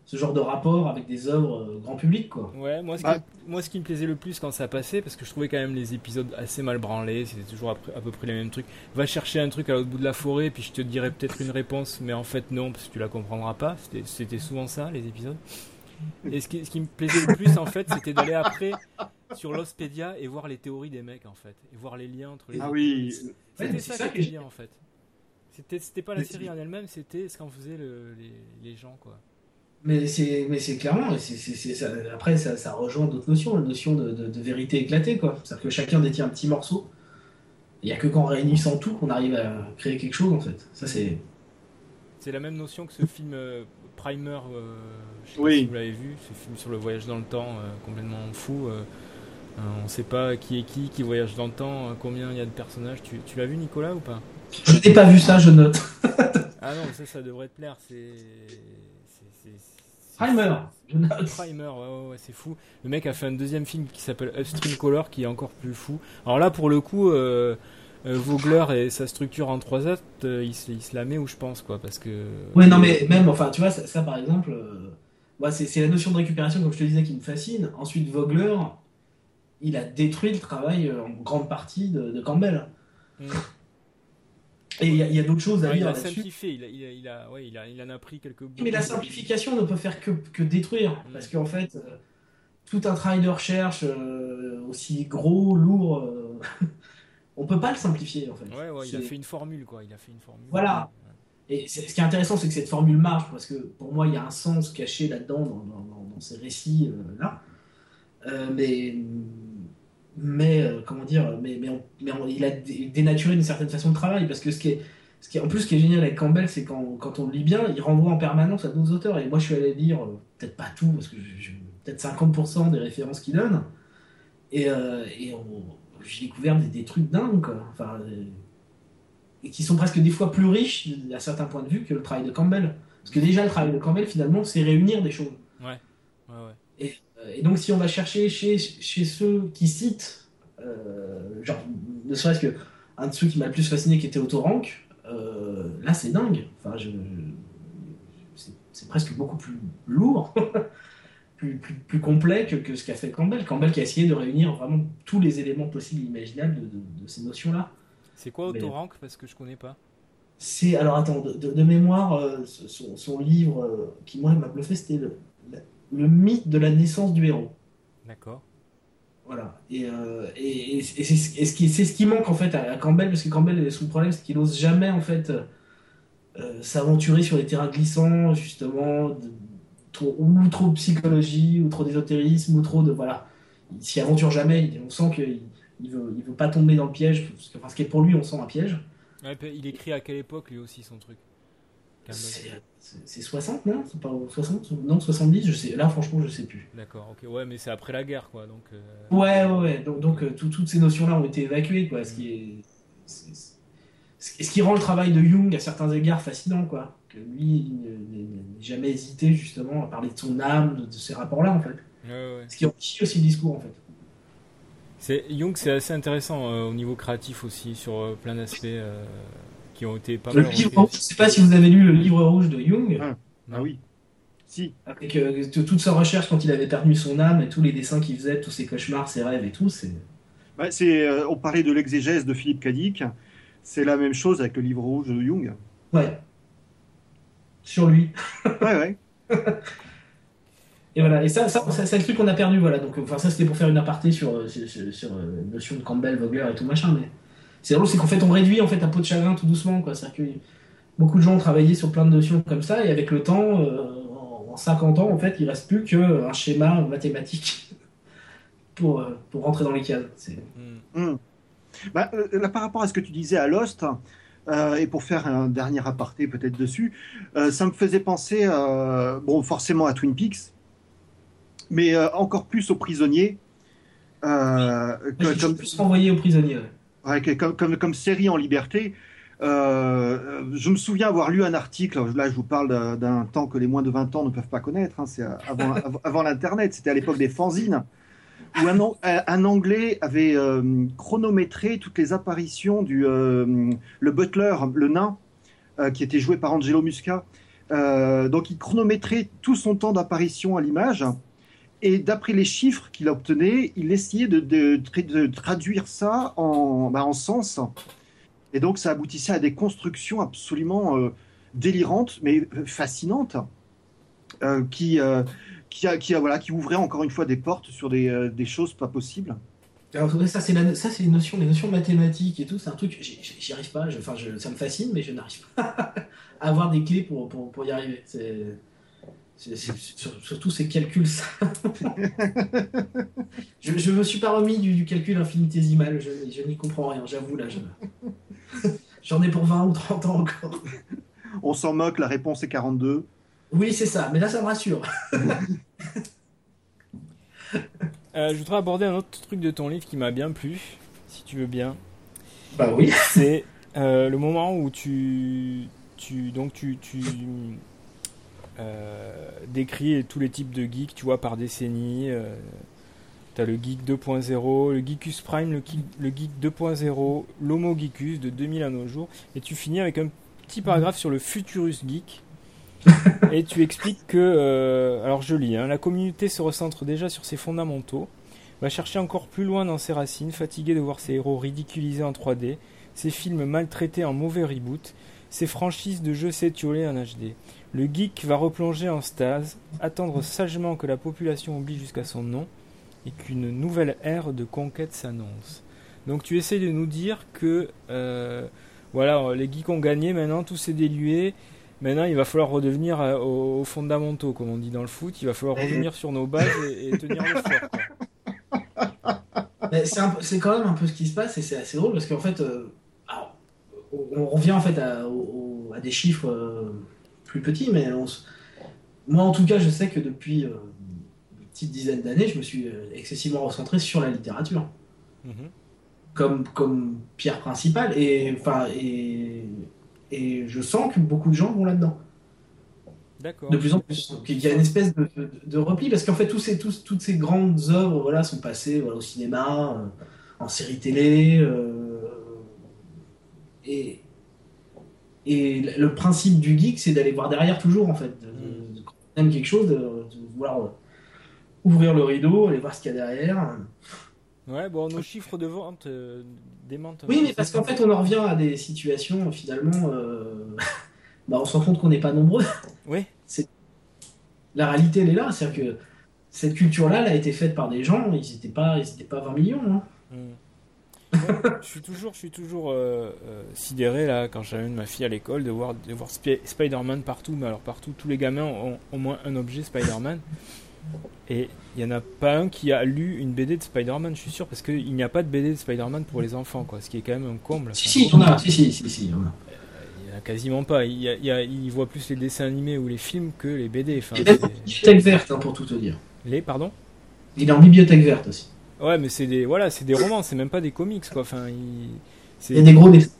ce genre de rapport avec des œuvres euh, grand public, quoi. Ouais, moi ce, Bah. qui, moi ce qui me plaisait le plus quand ça passait, parce que je trouvais quand même les épisodes assez mal branlés, c'était toujours à, peu- à peu près les mêmes trucs. Va chercher un truc à l'autre bout de la forêt, puis je te dirai peut-être une réponse, mais en fait non, parce que tu la comprendras pas. C'était- C'était souvent ça, les épisodes. Et ce qui, ce qui me plaisait le plus, en fait, c'était d'aller après sur l'Ospedia et voir les théories des mecs, en fait, et voir les liens entre les Ah oui, C'était ça, ça qui que était bien, en fait. C'était pas la série en elle-même, c'était ce qu'en faisaient le- les, les gens, quoi. Mais c'est, mais c'est clairement, c'est, c'est, c'est- ça- après ça, ça rejoint d'autres notions, la notion de, de- de vérité éclatée, quoi. C'est-à-dire que chacun détient un petit morceau. Il n'y a que qu'en réunissant tout qu'on arrive à créer quelque chose, en fait. Ça, c'est. C'est la même notion que ce film euh, Primer, euh, je sais pas Oui. si vous l'avez vu, ce film sur le voyage dans le temps, euh, complètement fou. euh, euh, on sait pas qui est qui, qui voyage dans le temps, euh, combien il y a de personnages. Tu, tu l'as vu Nicolas ou pas? Je n'ai pas vu ça, je note. Ah non, ça, ça devrait te plaire. C'est. Primer, je note. Primer, ouais, ouais, ouais, c'est fou. Le mec a fait un deuxième film qui s'appelle Upstream Color qui est encore plus fou. Alors là, pour le coup, euh, euh, Vogler et sa structure en trois actes, euh, il, se, il se la met où je pense, quoi, parce que. Ouais, non, mais même, enfin, tu vois, ça, ça, par exemple, euh, c'est, la notion de récupération, comme je te disais, qui me fascine. Ensuite, Vogler, il a détruit le travail euh, en grande partie de, de Campbell. Mm. Et il y a, a d'autres choses à Ouais, là-dessus. simplifié, il, a, il, a, il, a, ouais, il, a, il en a pris quelques bouts. Mais la simplification ne peut faire que, que détruire. Mm. Parce qu'en fait, euh, tout un travail de recherche euh, aussi gros, lourd, euh, on peut pas le simplifier en fait. Ouais, ouais, il a fait une formule, quoi. Il a fait une formule. Voilà. Et ce qui est intéressant, c'est que cette formule marche parce que pour moi, il y a un sens caché là-dedans dans, dans- dans- dans ces récits là. mais mais comment dire, mais, mais, mais il a dénaturé d'une certaine façon de travail parce que ce qui est ce qui en plus, ce qui est génial avec Campbell, c'est quand, quand on le lit bien, il renvoie en permanence à d'autres auteurs. Et moi, je suis allé lire, peut-être pas tout, parce que peut-être 50% des références qu'il donne. Et, euh, et j'ai découvert des, des, trucs dingues, quoi. Enfin, et qui sont presque des fois plus riches, à certains points de vue, que le travail de Campbell. Parce que déjà, le travail de Campbell, finalement, c'est réunir des choses. Ouais. ouais, ouais. Et, euh, et, donc, si on va chercher chez, chez ceux qui citent, euh, genre, ne serait-ce que un de ceux qui m'a le plus fasciné, qui était Autorank, euh, là, c'est dingue. Enfin, je, c'est presque beaucoup plus lourd, plus, plus, plus, complet que, que ce qu'a fait Campbell. Campbell qui a essayé de réunir vraiment tous les éléments possibles et imaginables de, de, de ces notions-là. C'est quoi Autorank? Parce que je connais pas. C'est alors attends de, mémoire euh, son, son, livre euh, qui moi m'a bluffé c'était le, le, mythe de la naissance du héros. D'accord. Voilà. Et, euh, et, et c'est ce, qui, ce qui manque en fait à, Campbell, parce que Campbell, son problème, c'est qu'il n'ose jamais en fait euh, s'aventurer sur les terrains glissants, justement, de, trop, ou trop de psychologie, ou trop d'ésotérisme, ou trop de. Voilà. Il s'y aventure jamais. On sent qu'il il veut, il veut pas tomber dans le piège, parce que, parce que pour lui, on sent un piège. Ouais, il écrit à quelle époque lui aussi son truc? C'est 60, non? C'est pas 60 Non, 70, je sais. Là, franchement, je sais plus. D'accord, ok. Ouais, mais c'est après la guerre, quoi. Donc, euh... Ouais, ouais, ouais. Donc, donc euh, toutes ces notions-là ont été évacuées, quoi. Ce qui est. Ce qui rend le travail de Jung, à certains égards, fascinant, quoi. Que lui, il n'a jamais hésité, justement, à parler de son âme, de, de ces rapports-là, en fait. Ouais, ouais. Ce qui enrichit aussi le discours, en fait. C'est, Jung, c'est assez intéressant euh, au niveau créatif aussi, sur plein d'aspects qui ont été pas le mal. Livre, je ne sais pas si vous avez lu le livre rouge de Jung. Ah, ah oui. Si. Avec euh, toute sa recherche quand il avait perdu son âme et tous les dessins qu'il faisait, tous ses cauchemars, ses rêves et tout, c'est. Ouais, c'est euh, on parlait de l'exégèse de Philippe Cadic. C'est la même chose avec le livre rouge de Jung. Ouais. Sur lui. ouais, ouais. Et voilà, et ça, ça, ça c'est le truc qu'on a perdu, voilà. Donc, enfin, ça c'était pour faire une aparté sur, sur, sur, sur euh, notion de Campbell, Vogler et tout machin, mais c'est drôle, c'est qu'en fait on réduit en fait un pot de chagrin tout doucement, quoi. C'est-à-dire que beaucoup de gens ont travaillé sur plein de notions comme ça, et avec le temps, euh, en 50 ans, en fait, il reste plus qu'un schéma mathématique pour, euh, pour rentrer dans les cases. Mmh. Mmh. Bah, euh, là, par rapport à ce que tu disais à Lost, euh, et pour faire un dernier aparté peut-être dessus, euh, ça me faisait penser, bon, forcément à Twin Peaks, mais encore plus aux prisonniers. Que, je comme... plus renvoyer aux prisonniers. Ouais. Comme, comme, comme, série en liberté, euh, je me souviens avoir lu un article, là je vous parle d'un temps que les moins de 20 ans ne peuvent pas connaître, hein, c'est avant, avant l'Internet, c'était à l'époque des fanzines, où un, un Anglais avait euh, chronométré toutes les apparitions du euh, le butler, le nain, qui était joué par Angelo Musca. donc il chronométrait tout son temps d'apparition à l'image. Et d'après les chiffres qu'il obtenait, il essayait de, traduire ça en, bah, en sens et donc, ça aboutissait à des constructions absolument euh, délirantes, mais fascinantes, euh, qui, euh, qui, qui, voilà, qui ouvraient encore une fois des portes sur des, choses pas possibles. Ça, c'est ça, c'est les notions, les notions mathématiques et tout. C'est un truc, j'y arrive pas. Enfin, ça me fascine, mais je n'arrive pas à avoir des clés pour, pour, pour y arriver. C'est, surtout ces calculs. je, je me suis pas remis du, du calcul infinitésimal. Je, je n'y comprends rien. J'avoue là. Je... J'en ai pour 20 ou 30 ans encore. On s'en moque, la réponse est 42. Oui, c'est ça, mais là, ça me rassure. euh, je voudrais aborder un autre truc de ton livre qui m'a bien plu, si tu veux bien. Bah oui. C'est euh, le moment où tu, tu donc tu, tu euh, décris tous les types de geeks, tu vois, par décennie. Euh, T'as le Geek 2.0, le Geekus Prime, le, le Geek 2.0, l'Homo Geekus de 2000 à nos jours. Et tu finis avec un petit paragraphe sur le Futurus Geek. et tu expliques que, euh, alors je lis, hein, la communauté se recentre déjà sur ses fondamentaux, va chercher encore plus loin dans ses racines, fatigué de voir ses héros ridiculisés en 3D, ses films maltraités en mauvais reboot, ses franchises de jeux s'étioler en HD. Le geek va replonger en stase, attendre sagement que la population oublie jusqu'à son nom, et qu'une nouvelle ère de conquête s'annonce. Donc tu essayes de nous dire que euh, voilà, les geeks ont gagné, maintenant tout s'est dilué, Maintenant, il va falloir redevenir euh, aux, fondamentaux, comme on dit dans le foot. Il va falloir revenir sur nos bases et, tenir le fort. C'est quand même un peu ce qui se passe et c'est assez drôle parce qu'en fait, euh, on revient en fait à, des chiffres plus petits, mais moi en tout cas, je sais que depuis une petite dizaine d'années, je me suis excessivement recentré sur la littérature. Mhm. Comme, comme pierre principale et, enfin, et et je sens que beaucoup de gens vont là-dedans. D'accord. De plus en plus. il y a une espèce de, repli, parce qu'en fait, tous ces, tous, toutes ces grandes œuvres voilà, sont passées au cinéma, euh, en série télé. Euh, et, et le principe du geek, c'est d'aller voir derrière toujours, en fait. De, quand on aime quelque chose, de, vouloir euh, ouvrir le rideau, aller voir ce qu'il y a derrière. Ouais, bon, nos chiffres de vente oui, mais parce qu'en fait, on en revient à des situations, finalement, euh, bah, on se rend compte qu'on n'est pas nombreux. Oui. La réalité, elle est là. C'est-à-dire que cette culture-là, elle a été faite par des gens, ils n'étaient pas, pas 20 millions. Hein. Hmm. Je suis toujours, je suis toujours euh, euh, sidéré là quand j'amène ma fille à l'école de voir, de voir Spider-Man partout, mais alors partout, tous les gamins ont au moins un objet Spider-Man. Et il n'y en a pas un qui a lu une BD de Spider-Man, je suis sûr, parce qu'il n'y a pas de BD de Spider-Man pour les enfants, quoi, ce qui est quand même un comble. Si, si, il y en a, si, si, si, si, il y en a. Il n'y en a quasiment pas. Il, y a, il, voit plus les dessins animés ou les films que les BD. Enfin, il est en bibliothèque verte, hein, pour tout te dire. Les, pardon? Il est en bibliothèque verte aussi. Ouais, mais c'est des, voilà, c'est des romans, c'est même pas des comics, quoi. Enfin, il, y a des gros dessins.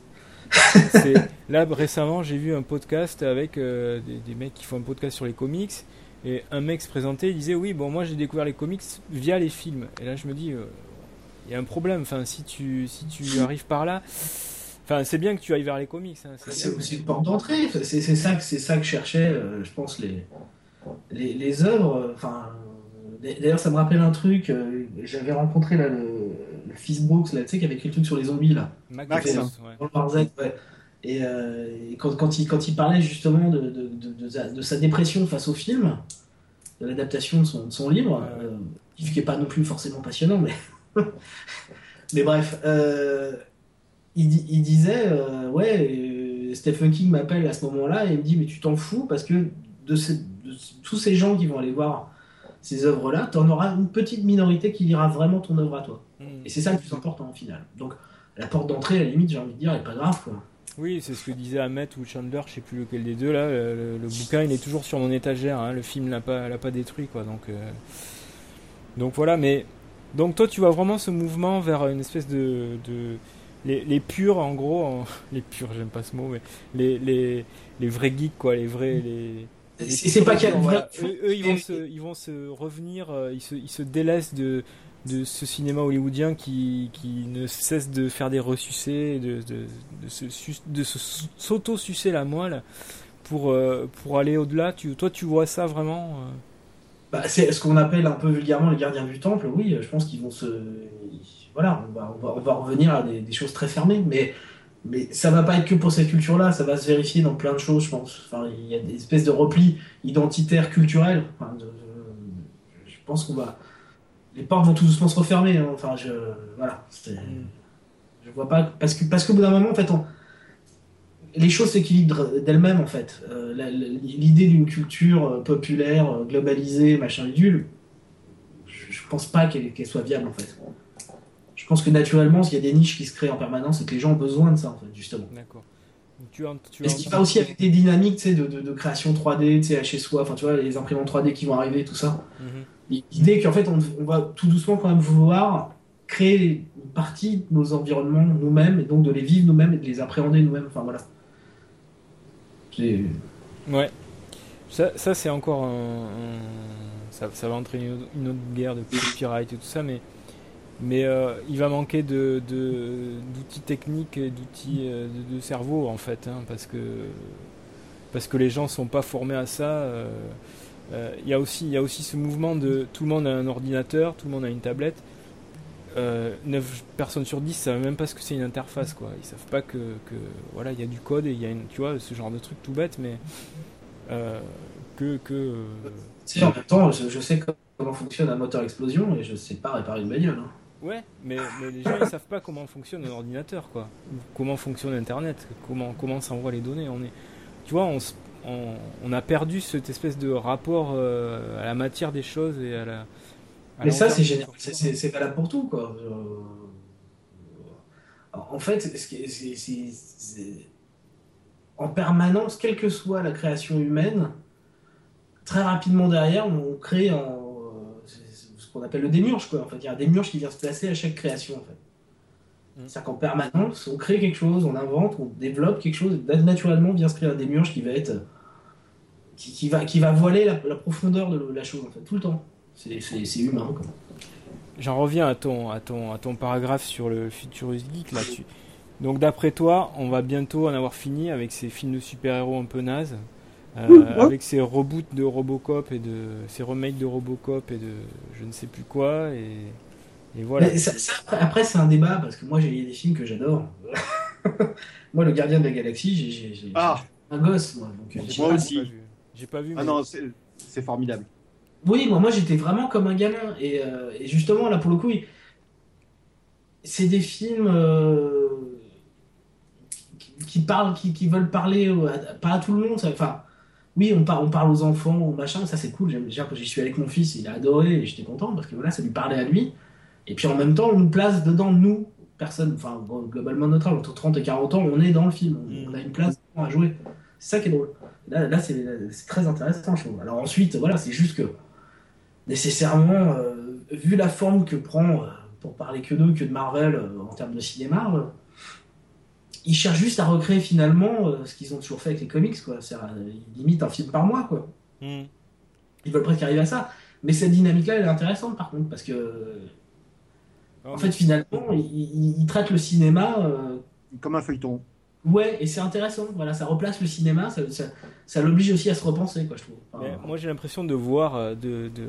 Là, récemment, j'ai vu un podcast avec euh, des, des, mecs qui font un podcast sur les comics et un mec se présentait, il disait oui, bon, moi j'ai découvert les comics via les films. Et là je me dis, euh, il y a un problème. Enfin, si tu, si tu arrives par là, enfin, c'est bien que tu ailles vers les comics. Hein, c'est aussi une porte d'entrée. C'est ça, c'est ça que cherchaient, euh, je pense, les, les, les œuvres. Enfin, d'ailleurs, ça me rappelle un truc. Euh, j'avais rencontré là, le, le fils Brooks, là, tu sais, qui avait écrit le truc sur les zombies là. Max, ouais. Et, euh, quand, quand, il, quand il parlait justement de, de, de, de sa dépression face au film, de l'adaptation de son, son, livre, euh, qui n'est pas non plus forcément passionnant, mais, mais bref, euh, il, il, disait Ouais, Stephen King m'appelle à ce moment-là et il me dit Mais tu t'en fous parce que de, tous ces gens qui vont aller voir ces œuvres-là, tu en auras une petite minorité qui lira vraiment ton œuvre à toi. Hmm. Et c'est ça le plus important au final. Donc, la porte d'entrée, à la limite, j'ai envie de dire, est pas grave. Quoi. Oui, c'est ce que disait Ahmet ou Chandler, je sais plus lequel des deux là. Le, bouquin, il est toujours sur mon étagère. Hein, le film l'a pas, l'a pas détruit quoi. Donc, euh, donc voilà. Mais donc toi, tu vois vraiment ce mouvement vers une espèce de, de les, les, purs en gros, les purs, j'aime pas ce mot, mais les, les, les vrais geeks quoi, les vrais les. C'est pas qu'il eux, ils vont se, ils vont se revenir, euh, ils se, ils se délaissent de de ce cinéma hollywoodien qui, qui ne cesse de faire des ressucés, de, de, de, s'auto-sucer la moelle pour, euh, pour aller au-delà. Tu, toi, tu vois ça vraiment euh? Bah, C'est ce qu'on appelle un peu vulgairement les gardiens du temple. Oui, je pense qu'ils vont se. Voilà, on va, on va, revenir à des, choses très fermées, mais, mais ça va pas être que pour cette culture-là, ça va se vérifier dans plein de choses, je pense. Enfin, il y a des espèces de replis identitaires, culturels. je pense qu'on va les portes vont tout doucement se refermer. Hein. Enfin, je, voilà, mm. je vois pas parce que parce qu'au bout d'un moment, en fait, les choses s'équilibrent d'elles-mêmes en fait. Euh, l'idée d'une culture euh, populaire, euh, globalisée, machin ridule, je, je pense pas qu'elle soit viable en fait. Je pense que naturellement, s'il y a des niches qui se créent en permanence, et que les gens ont besoin de ça en fait, justement. D'accord. Tu tu ce qui va aussi avec des dynamiques de, de, de, création 3D, chez soi, enfin tu vois, les imprimantes 3D qui vont arriver, tout ça. Mm-hmm. L'idée qu'en fait, on, va tout doucement quand même vouloir créer une partie de nos environnements nous-mêmes, et donc de les vivre nous-mêmes et de les appréhender nous-mêmes. Enfin voilà. Ouais. Ça, ça c'est encore un, Ça, ça, va entraîner une autre guerre de copyright et tout ça, mais, mais euh, il va manquer de, d'outils techniques et d'outils euh, de, cerveau en fait, hein, parce, que, parce que les gens sont pas formés à ça. Euh, il y, a aussi, y a aussi ce mouvement de tout le monde a un ordinateur, tout le monde a une tablette. Euh, 9 personnes sur 10 savent même pas ce que c'est une interface quoi. Ils savent pas que, que voilà, il y a du code et il y a tu vois, ce genre de truc tout bête mais que que en même temps, je, sais comment fonctionne un moteur explosion et je sais pas réparer une bagnole. Hein. Ouais, mais, mais, les gens ils savent pas comment fonctionne un ordinateur quoi. Comment fonctionne internet, comment comment s'envoient les données, on est tu vois, on on, a perdu cette espèce de rapport à la matière des choses et à la. Mais ça, c'est génial. C'est valable pour tout, quoi. En fait, c'est en permanence, quelle que soit la création humaine, très rapidement derrière, on crée un, ce qu'on appelle le démurge. Quoi. En fait, il y a un démurge qui vient se placer à chaque création. En fait. Mm. C'est-à-dire qu'en permanence, on crée quelque chose, on invente, on développe quelque chose, et naturellement vient se créer un démurge qui va être. qui, va, qui va voiler la, profondeur de la chose, en fait, tout le temps. C'est humain. J'en reviens à ton, à, ton, à ton paragraphe sur le Futurus Geek là-dessus. Donc d'après toi, on va bientôt en avoir fini avec ces films de super-héros un peu nazes, euh, avec ces reboots de Robocop et de ces remakes de Robocop et de je ne sais plus quoi et, voilà. après c'est un débat parce que moi j'ai des films que j'adore. moi le Gardien de la Galaxie, j'ai ah. un gosse moi. Donc, moi aussi. J'ai pas vu. Ah non, c'est formidable. Oui, moi, moi j'étais vraiment comme un gamin et, euh, et, justement là pour le coup, c'est des films. Euh, qui parlent, qui, qui, veulent parler, pas à tout le monde. Enfin, oui, on, parle on parle aux enfants, au machin, ça c'est cool. Déjà, quand j'y suis avec mon fils, il a adoré et j'étais content parce que voilà, ça lui parlait à lui. Et puis en même temps, on nous place dedans, nous, personne, enfin, globalement notre âge, entre 30 et 40 ans, on est dans le film. On, a une place à jouer. C'est ça qui est drôle. Là, là c'est très intéressant, je trouve. Alors ensuite, voilà, c'est juste que, nécessairement, euh, vu la forme que prend, euh, pour parler que d'eux, que de Marvel euh, en termes de cinéma, ils cherchent juste à recréer finalement euh, ce qu'ils ont toujours fait avec les comics, quoi. C'est, ils limitent un film par mois, quoi. Hmm. Ils veulent presque arriver à ça. Mais cette dynamique-là, elle est intéressante, par contre, parce que. en fait, finalement, ils, traitent le cinéma. Euh, Comme un feuilleton. Ouais, et c'est intéressant. Voilà, ça replace le cinéma, ça, ça, l'oblige aussi à se repenser, quoi, je trouve. moi, j'ai l'impression de voir, euh, de, de,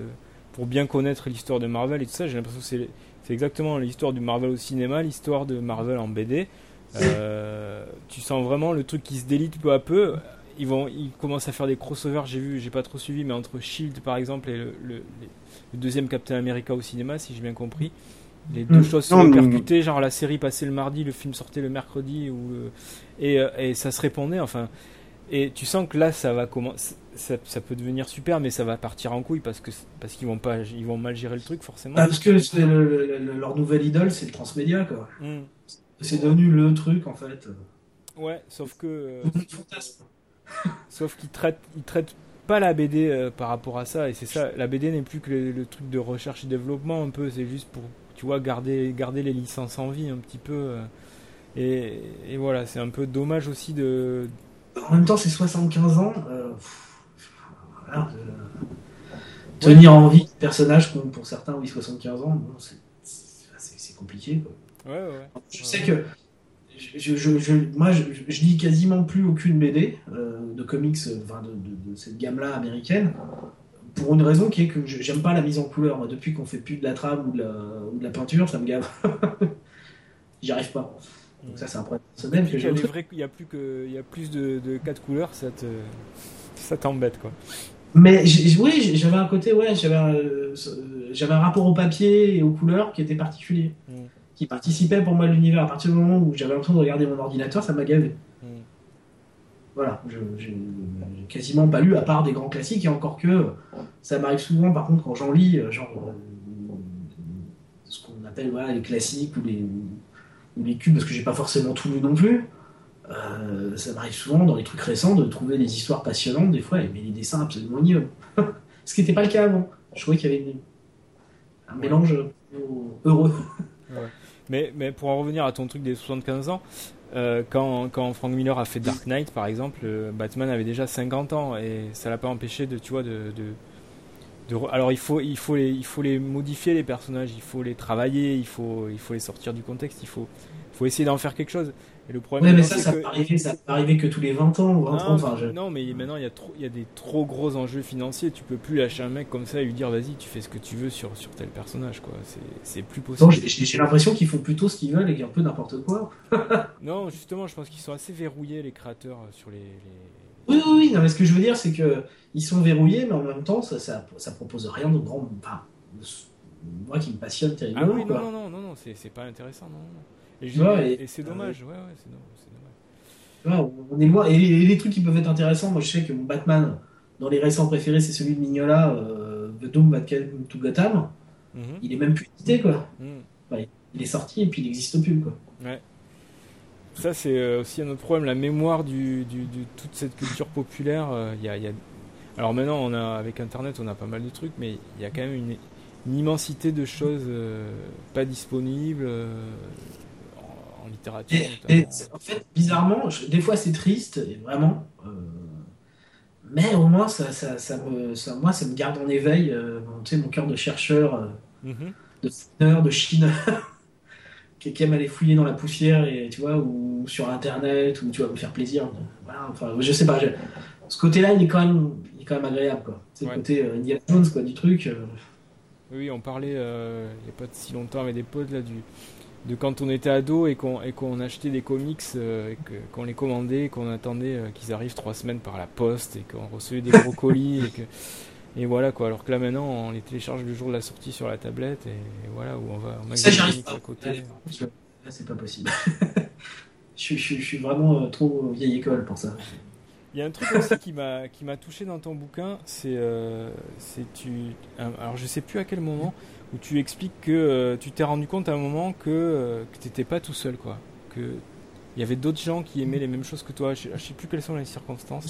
pour bien connaître l'histoire de Marvel et tout ça, j'ai l'impression que c'est, c'est exactement l'histoire du Marvel au cinéma, l'histoire de Marvel en BD. Euh, tu sens vraiment le truc qui se délite peu à peu. Ils, vont, ils commencent à faire des crossovers, j'ai vu, j'ai pas trop suivi, mais entre Shield par exemple et le, le, deuxième Captain America au cinéma, si j'ai bien compris. Les deux mm. choses sont percutées, genre la série passait le mardi, le film sortait le mercredi, ou, euh, et, euh, et, ça se répondait, enfin. Et tu sens que là, ça va commencer, ça, ça, peut devenir super, mais ça va partir en couille parce que parce qu'ils vont pas, ils vont mal gérer le truc forcément. Parce que leur nouvelle idole, c'est le transmédia, quoi. Mm. C'est devenu le truc en fait. Ouais, sauf que. Euh, sauf qu'ils traitent, ils traitent pas la BD euh, par rapport à ça, et c'est ça. La BD n'est plus que le, truc de recherche et développement un peu. C'est juste pour, tu vois, garder, garder les licences en vie un petit peu. Euh, et, et, voilà, c'est un peu dommage aussi de. En même temps, c'est 75 ans. tenir en vie personnage pour certains, oui, 75 ans, c'est compliqué. Quoi. Je sais que je, je, je, moi, je, lis quasiment plus aucune BD euh, de comics enfin, de, de, cette gamme-là américaine, pour une raison qui est que j'aime pas la mise en couleur. Moi, depuis qu'on fait plus de la trame ou de la, ou de la peinture, ça me gave. J'y arrive pas. Donc ça, c'est un problème personnel que j'ai. vrai qu'il y a plus que, il y a plus de, de quatre couleurs, ça te, ça t'embête quoi. Mais oui, j'avais un côté, ouais, j'avais un, j'avais un rapport au papier et aux couleurs qui était particulier. Mm qui participait pour moi de l'univers. À partir du moment où j'avais l'impression de regarder mon ordinateur, ça m'a gavé. Hmm. Voilà, j'ai quasiment pas lu à part des grands classiques, et encore que ça m'arrive souvent, par contre, quand j'en lis, euh, genre euh, ce qu'on appelle voilà, les classiques ou les, ou les cubes, parce que j'ai pas forcément tout lu non plus. Euh, ça m'arrive souvent dans les trucs récents de trouver des histoires passionnantes, des fois, mais les dessins absolument ignobles. ce qui n'était pas le cas avant. Je trouvais qu'il y avait un mélange heureux. Mais, mais pour en revenir à ton truc des 75 ans, euh, quand, quand, Frank Miller a fait Dark Knight, par exemple, euh, Batman avait déjà 50 ans et ça l'a pas empêché de, tu vois, de, de, alors il faut, il faut les, il faut les modifier les personnages, il faut les travailler, il faut, il faut les sortir du contexte, il faut, faut essayer d'en faire quelque chose. Et le problème, mais ça, ça, peut arriver, ça peut arriver que tous les 20 ans ou 20 non, ans. Non, mais maintenant, il y, a trop, il y a des trop gros enjeux financiers. Tu peux plus lâcher un mec comme ça et lui dire vas-y, tu fais ce que tu veux sur, sur tel personnage. quoi. C'est plus possible. J'ai l'impression qu'ils font plutôt ce qu'ils veulent et qu'il y a un peu n'importe quoi. non, justement, je pense qu'ils sont assez verrouillés, les créateurs, euh, sur les. Oui, oui, oui. Non, mais ce que je veux dire, c'est que ils sont verrouillés, mais en même temps, ça, ça, ça propose rien de grand. Enfin, moi qui me passionne terriblement. Ah oui, non, non, non, non, non c'est pas intéressant, non. non. Et, c'est dommage, ouais, ouais, c'est dommage. on est loin. Et les, trucs qui peuvent être intéressants, moi je sais que mon Batman, dans les récents préférés, c'est celui de Mignola, euh, The Doom Batman to Gotham. Mhm. Il est même plus édité, quoi. Mhm. il est sorti et puis il n'existe plus, quoi. Ouais. Ça, c'est euh, aussi un autre problème, la mémoire du, de toute cette culture populaire. Euh, y, a, Alors maintenant, on a, avec Internet, on a pas mal de trucs, mais il y a quand même une, immensité de choses pas disponibles en littérature. en fait, bizarrement, des fois c'est triste, vraiment. Euh, mais au moins, ça, ça, ça, me, ça, moi, ça me garde en éveil euh, sais, mon cœur de chercheur, euh, mhm. de fouineur, de qui, aime aller fouiller dans la poussière, et, tu vois, ou sur Internet, ou tu vois, me faire plaisir. Voilà, enfin, je sais pas. ce côté-là, il est quand même, il est quand même agréable, quoi. C'est le côté Indiana Jones, quoi, du truc. Oui, on parlait il n'y a pas si longtemps avec des potes là du de quand on était ado et qu'on et qu'on achetait des comics, euh, qu'on les commandait, qu'on attendait euh, qu'ils arrivent trois semaines par la poste et qu'on recevait des gros colis et que et voilà quoi. Alors que là maintenant on les télécharge le jour de la sortie sur la tablette et, voilà où on va. On Ça j'arrive pas. À côté. Là c'est pas possible. je, je, je, suis vraiment euh, trop vieille école pour ça. Il y a un truc aussi qui m'a qui m'a touché dans ton bouquin, c'est c'est tu alors je sais plus à quel moment où tu expliques que euh, tu t'es rendu compte à un moment que, euh, que tu n'étais pas tout seul, quoi. Que il y avait d'autres gens qui aimaient les mêmes choses que toi. Je, ne sais plus quelles sont les circonstances.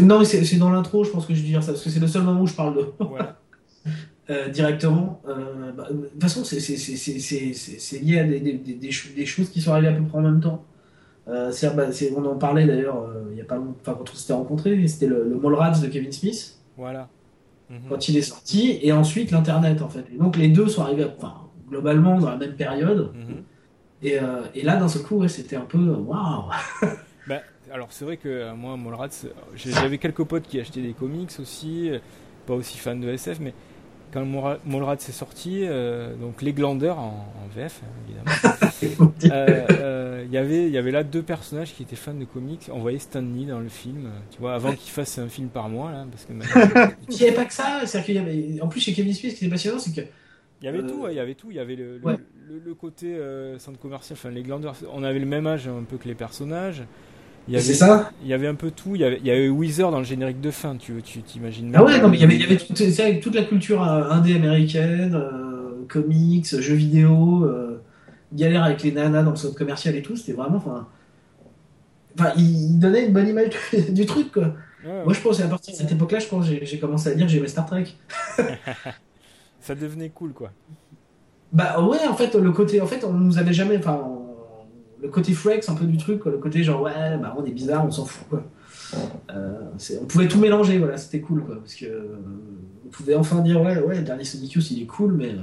non, c'est dans l'intro, je pense que je vais dire ça, parce que c'est le seul moment où je parle de. Voilà. Euh, directement. Bah, de toute façon, c'est lié à des, des, des, choses qui sont arrivées à peu près en même temps. Bah, on en parlait d'ailleurs il y a pas enfin, quand on s'était rencontrés, c'était le, le Mallrats de Kevin Smith. Voilà. Mhm. quand il est sorti, et ensuite l'Internet, en fait. Et donc les deux sont arrivés, enfin, globalement dans la même période. Mhm. Et, euh, et, là, d'un seul coup, ouais, c'était un peu waouh! bah, alors, c'est vrai que euh, moi, Molrats, j'avais quelques potes qui achetaient des comics aussi, pas aussi fans de SF, mais quand Molrad s'est sorti, euh, donc les glandeurs en, VF hein, évidemment, euh, euh, y il y avait là deux personnages qui étaient fans de comics. On voyait Stan Lee dans le film, tu vois, avant qu'il fasse un film par mois là, parce que. Il n'y avait pas que ça, c'est qu'il y avait, en plus chez Kevin Smith, ce qui était passionnant, c'est que. Il y avait tout, il y avait tout, il y avait le, le, côté centre commercial, enfin les glandeurs, on avait le même âge un peu que les personnages. C'est ça Il y avait un peu tout. Il y avait, il y avait Weezer dans le générique de fin, tu t'imagines Ah ouais, non, mais il y avait, il y avait toute, toute la culture euh, indé américaine, euh, comics, jeux vidéo, euh, galère avec les nanas dans le centre commercial et tout. C'était vraiment. Enfin, enfin, il donnait une bonne image du truc, quoi. Moi, je pense, à partir de cette époque-là, je pense j'ai commencé à dire que j'aimais Star Trek. ça devenait cool, quoi. Bah ouais, en fait, le côté. En fait, on nous avait jamais. Enfin, le côté flex un peu du truc, le côté genre ouais, bah on est bizarre, on s'en fout. Quoi. Euh, on pouvait tout mélanger, voilà, c'était cool quoi, parce que euh, on pouvait enfin dire ouais, ouais, le dernier Sonic Youth il est cool, mais euh,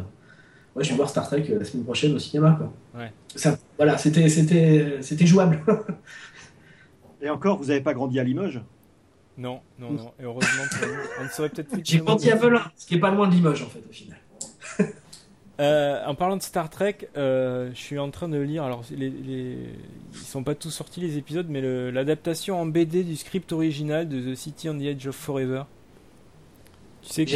ouais, je vais voir Star Trek la semaine prochaine au cinéma quoi. Ouais. Ça, voilà, c'était c'était c'était jouable. Et encore, vous n'avez pas grandi à Limoges? Non, non, non. Et heureusement, on ne serait peut-être plus. J'ai grandi à Velin, ce qui est pas loin de Limoges en fait au final. Euh, en parlant de Star Trek, euh, je suis en train de lire. Alors, les, les, ils sont pas tous sortis les épisodes, mais l'adaptation en BD du script original de The City on the Edge of Forever. Tu sais que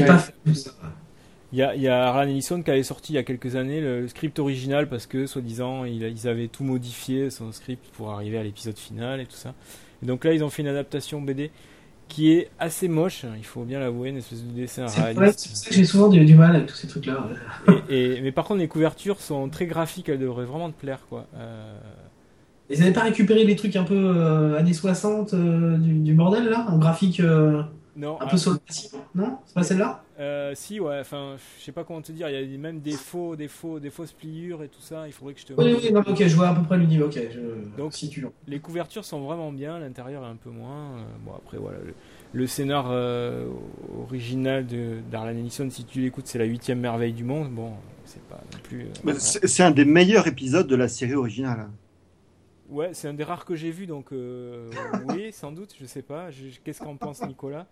il y a, il y a Arlan Ellison qui avait sorti il y a quelques années le script original parce que, soi-disant, ils avaient tout modifié son script pour arriver à l'épisode final et tout ça. Et donc là, ils ont fait une adaptation BD qui est assez moche, il faut bien l'avouer, une espèce de dessin réaliste. C'est pour ça que j'ai souvent du, mal avec tous ces trucs-là. Et, mais par contre, les couvertures sont très graphiques, elles devraient vraiment te plaire. quoi. Euh... Ils n'avaient pas récupéré les trucs un peu euh, années 60 euh, du, bordel là? En graphique euh, non, un peu sur Non? C'est pas celle-là? Euh, si, ouais, enfin, je sais pas comment te dire, il y a même des faux, des faux, des fausses pliures et tout ça, il faudrait que je te. Oui, oui, non, ok, je vois à peu près le niveau, ok. Donc, si tu les couvertures sont vraiment bien, l'intérieur est un peu moins. Euh, bon, après, voilà, le, scénar euh, original de d'Arlan Ellison, si tu l'écoutes, c'est la huitième merveille du monde. Bon, c'est pas non plus. c'est un des meilleurs épisodes de la série originale. Ouais, c'est un des rares que j'ai vu, donc oui, sans doute, je sais pas. Qu'est-ce qu'en pense Nicolas?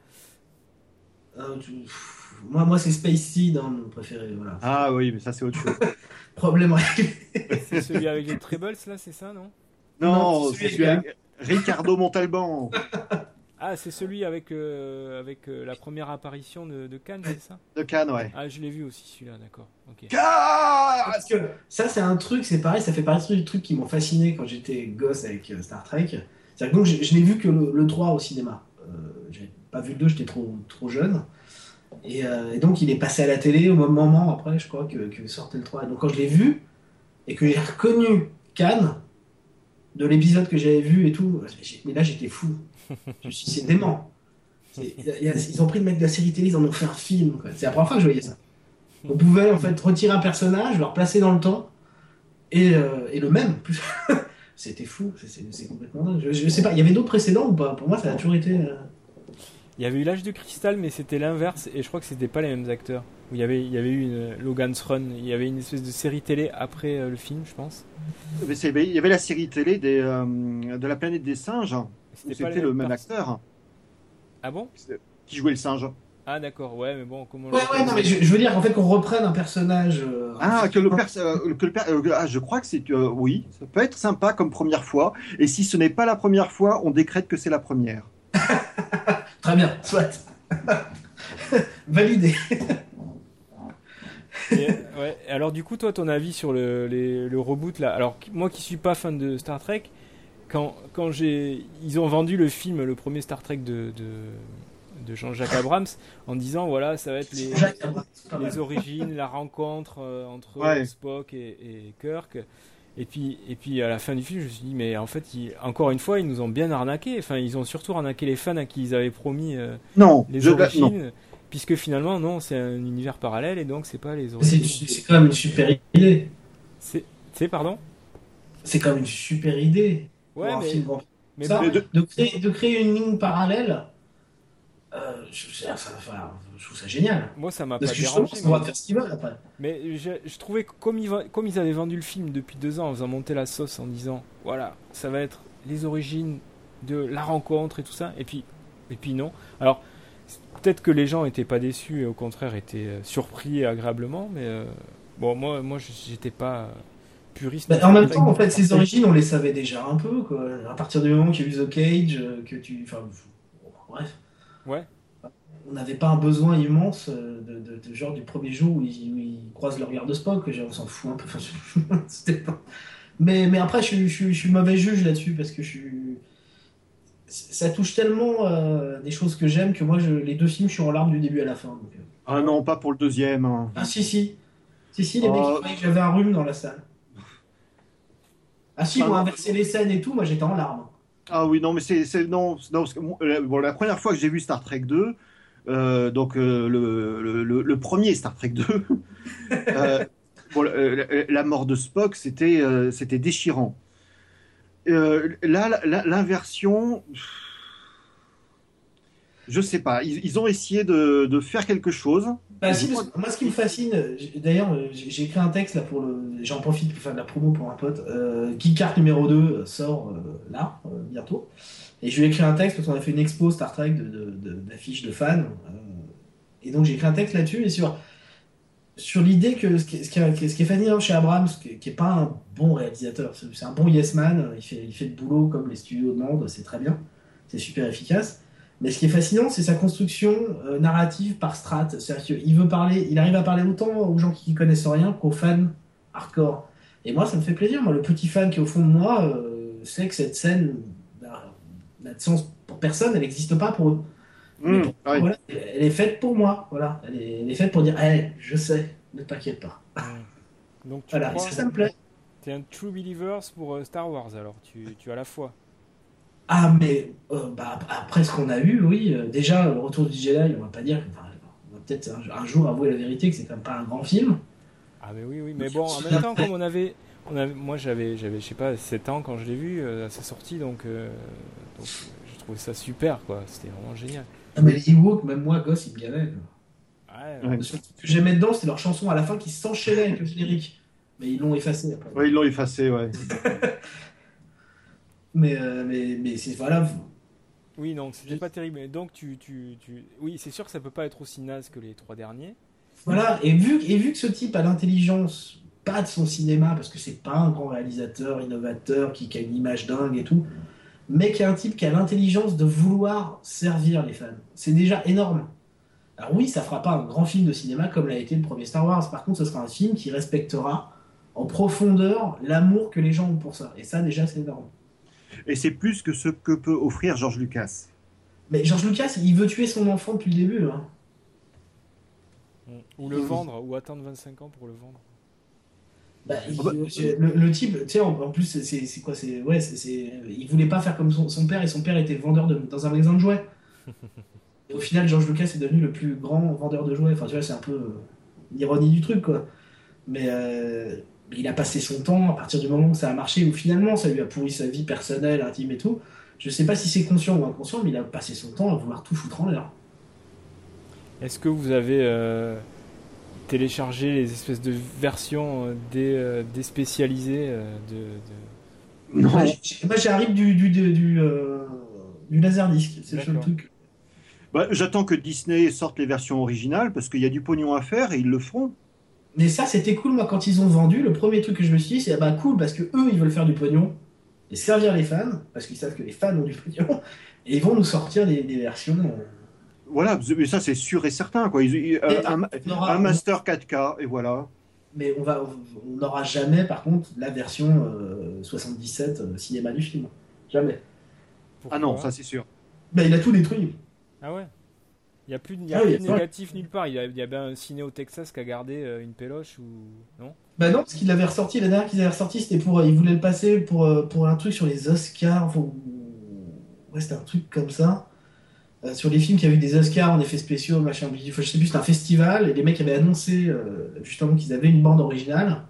Moi, moi c'est Space Seed, hein, mon préféré. Voilà. Ah oui, mais ça, c'est autre chose. Problème réglé. c'est celui avec les trebles, là, c'est ça, non? Non, c'est celui, avec Ricardo Montalban. Ah, c'est celui avec, euh, avec euh, la première apparition de, de Cannes, c'est ça? De Cannes, ouais. Ah, je l'ai vu aussi, celui-là, d'accord. Parce que ça, c'est un truc, c'est pareil, ça fait partie du truc qui m'ont fasciné quand j'étais gosse avec euh, Star Trek C'est-à-dire que donc, je, je n'ai vu que le, le 3 au cinéma. Euh, j'ai pas vu le 2, j'étais trop, trop jeune. Et, euh, et donc il est passé à la télé au même moment après, je crois, que, sortait le 3. Et donc quand je l'ai vu, et que j'ai reconnu Cannes, de l'épisode que j'avais vu et tout, mais là j'étais fou. Je suis c'est dément. Ils ont pris le mec de la série télé, ils en ont fait un film. C'est la première fois que je voyais ça. On pouvait en fait retirer un personnage, le replacer dans le temps, et, euh, et le même. C'était fou, c'est- complètement dingue. Je, je sais pas, il y avait d'autres précédents ou pas? Pour moi, ça a toujours été. euh, Il y avait eu l'âge de cristal, mais c'était l'inverse, et je crois que c'était pas les mêmes acteurs. Où il y avait, il y avait eu une Logan's Run, il y avait une espèce de série télé après euh, le film, je pense. Mais Il y avait la série télé des, euh, de la planète des singes, c'était le même acteur Ah bon? Qui jouait le singe. Ah d'accord, ouais, mais bon, comment Ouais, ouais, non, mais je, je veux dire en fait qu'on reprenne un personnage. euh, Ah, que le, pers- euh, que le per- euh, ah, je crois que c'est euh, oui, ça peut être sympa comme première fois. Et si ce n'est pas la première fois, on décrète que c'est la première. Très bien, soit. Validé. Et, ouais, alors du coup, toi, ton avis sur le, les- le reboot là Alors moi qui suis pas fan de Star Trek, quand, quand j'ai, ils ont vendu le film, le premier Star Trek de, de, de Jean-Jacques Abrams, en disant voilà, ça va être les, les origines, la rencontre euh, entre Ouais. Spock et, et Kirk. Et puis, et puis à la fin du film, je me suis dit, mais en fait, ils- encore une fois, ils nous ont bien arnaqué. Enfin, ils ont surtout arnaqué les fans à qui ils avaient promis euh, Non, les je- non. origines, puisque finalement, non, c'est un univers parallèle et donc c'est pas les origines. c'est quand même une super idée. C'est, pardon? C'est quand même une super idée. pour Ouais, un mais, film grand- mais Ça, bon, de, créer, de créer une ligne parallèle, euh, je, enfin, trouve ça génial. moi, ça m'a pas dérangé. ça va Mais, faire ce qu'ils veulent après. mais je, je trouvais que comme ils, va- comme ils avaient vendu le film depuis deux ans en faisant monter la sauce en disant, voilà, ça va être les origines de la rencontre et tout ça, et puis, et puis non. Alors, peut-être que les gens étaient pas déçus et au contraire étaient euh, surpris agréablement, mais euh, bon, moi, moi, j'étais pas puriste. Bah, en même temps, en fait, ces origines, on les savait déjà un peu. Quoi. À partir du moment qu'il y a eu The Cage, que tu. Enfin, bref. Ouais. On n'avait pas un besoin immense euh, de, de- de genre du premier jour où ils, où ils croisent le regard de Spock. On s'en fout un peu. Enfin, je- c'était pas- mais, mais après, je, suis- je, suis- je suis mauvais juge là-dessus parce que je suis. Ça touche tellement euh, des choses que j'aime que moi, je, les deux films, je suis en larmes du début à la fin. donc, euh. Ah non, pas pour le deuxième. hein. Ah, si, si. Si, si, les mecs, Oh. ils croyaient que j'avais un rhume dans la salle. Ah, si, ils Ah, m'ont inversé les scènes et tout, moi j'étais en larmes. Ah oui, non, mais c'est non, non euh, bon, la première fois que j'ai vu Star Trek 2, euh, donc euh, le, le, premier Star Trek 2, euh, bon, euh, la, la mort de Spock, c'était c'était déchirant. Là, l'inversion, je sais pas, ils, ils ont essayé de, de faire quelque chose. Bah, si, parce que moi, ce qui me fascine, d'ailleurs, euh, j'ai écrit un texte là pour le. J'en profite pour faire de la promo pour un pote. Euh, Keycard numéro 2 sort euh, là, euh, bientôt. Et je lui ai écrit un texte parce qu'on a fait une expo Star Trek de- de- de- d'affiches de, fans. euh, et donc j'ai écrit un texte là-dessus et sur, sur l'idée que ce qui, est, ce, qui est, ce qui est fascinant chez Abrams, qui, qui est pas un bon réalisateur, c'est c'est un bon yes man, il fait, il fait le boulot comme les studios demandent, c'est très bien, c'est super efficace. Mais ce qui est fascinant, c'est sa construction euh, narrative par strat. C'est-à-dire qu'il veut parler, il arrive à parler autant aux gens qui connaissent rien qu'aux fans hardcore. Et moi, ça me fait plaisir. Moi, le petit fan qui est au fond de moi euh, sait que cette scène n'a de sens pour personne, elle n'existe pas pour eux. Mmh, pour- ouais. voilà, elle est faite pour moi. Voilà, elle est, elle est faite pour dire, hey, je sais, ne t'inquiète pas. Donc tu Voilà, ça, ça me plaît? t'es un true believer pour euh, Star Wars alors, tu, tu as la foi. Ah, mais euh, bah, après ce qu'on a eu, oui, euh, déjà, le retour du Jedi, on va pas dire, enfin, on va peut-être un, un jour avouer la vérité que c'est quand même pas un grand film. Ah mais oui oui mais bon en même temps comme on avait, on avait moi j'avais j'avais je sais pas 7 ans quand je l'ai vu euh, à sa sortie donc, euh, donc je trouvais ça super quoi c'était vraiment génial. Ah, mais les Ewoks, même moi, gosse, ils me gavaient. Ouais, Ouais. Le seul truc que j'aimais dedans, c'était leur chanson à la fin qui s'enchaînait avec le générique. Mais ils l'ont effacé après. Ouais, ils l'ont effacé, ouais. Mais, euh, mais, mais c'est voilà. Oui non c'était pas terrible mais donc tu, tu, tu... oui c'est sûr que ça peut pas être aussi naze que les trois derniers. Voilà, et vu, et vu que ce type a l'intelligence, pas de son cinéma, parce que c'est pas un grand réalisateur, innovateur, qui, qui a une image dingue et tout, mais qui est un type qui a l'intelligence de vouloir servir les fans. C'est déjà énorme. Alors oui, ça fera pas un grand film de cinéma comme l'a été le premier Star Wars. Par contre, ce sera un film qui respectera en profondeur l'amour que les gens ont pour ça. Et ça, déjà, c'est énorme. Et c'est plus que ce que peut offrir George Lucas. Mais George Lucas, il veut tuer son enfant depuis le début. Hein. Ou le vendre, ou attendre 25 ans pour le vendre. Bah, il, ah bah, le, type, tu sais, en, plus, c'est quoi c'est ouais, c'est Il voulait pas faire comme son, père, et son père était vendeur de, dans un magasin de jouets. et au final, George Lucas est devenu le plus grand vendeur de jouets. Enfin, tu vois, c'est un peu euh, l'ironie du truc, quoi. Mais euh, il a passé son temps, à partir du moment où ça a marché, où finalement, ça lui a pourri sa vie personnelle, intime et tout. Je sais pas si c'est conscient ou inconscient, mais il a passé son temps à vouloir tout foutre en l'air. Est-ce que vous avez. Euh, télécharger les espèces de versions euh, dé, euh, déspécialisées euh, de, Non. Moi, j'arrive du, du, du, du, du Laserdisc, c'est le truc. Bah, J'attends que Disney sorte les versions originales parce qu'il y a du pognon à faire et ils le feront. Mais ça, c'était cool, moi, quand ils ont vendu. Le premier truc que je me suis dit, c'est bah cool parce que eux, ils veulent faire du pognon et servir les fans parce qu'ils savent que les fans ont du pognon et ils vont nous sortir des, des versions. Voilà, mais ça c'est sûr et certain. Quoi. Euh, un, master 4K, et voilà. Mais on va, on n'aura jamais, par contre, la version 77 euh, euh, cinéma du film. Jamais. ah non, ça c'est sûr. Ben, il a tout détruit. Ah ouais Il n'y a plus de, ah négatif nulle part. Il y, a, il bien un ciné au Texas qui a gardé une péloche ou. Non? Bah non, parce qu'il l'avait ressorti. La dernière qu'ils avaient ressorti, c'était pour. Il voulait le passer pour, pour un truc sur les Oscars. Ouais, c'était un truc comme ça. Euh, sur les films qui avaient eu des Oscars en effets spéciaux, machin, je sais plus, c'était un festival, et les mecs avaient annoncé euh, justement qu'ils avaient une bande originale,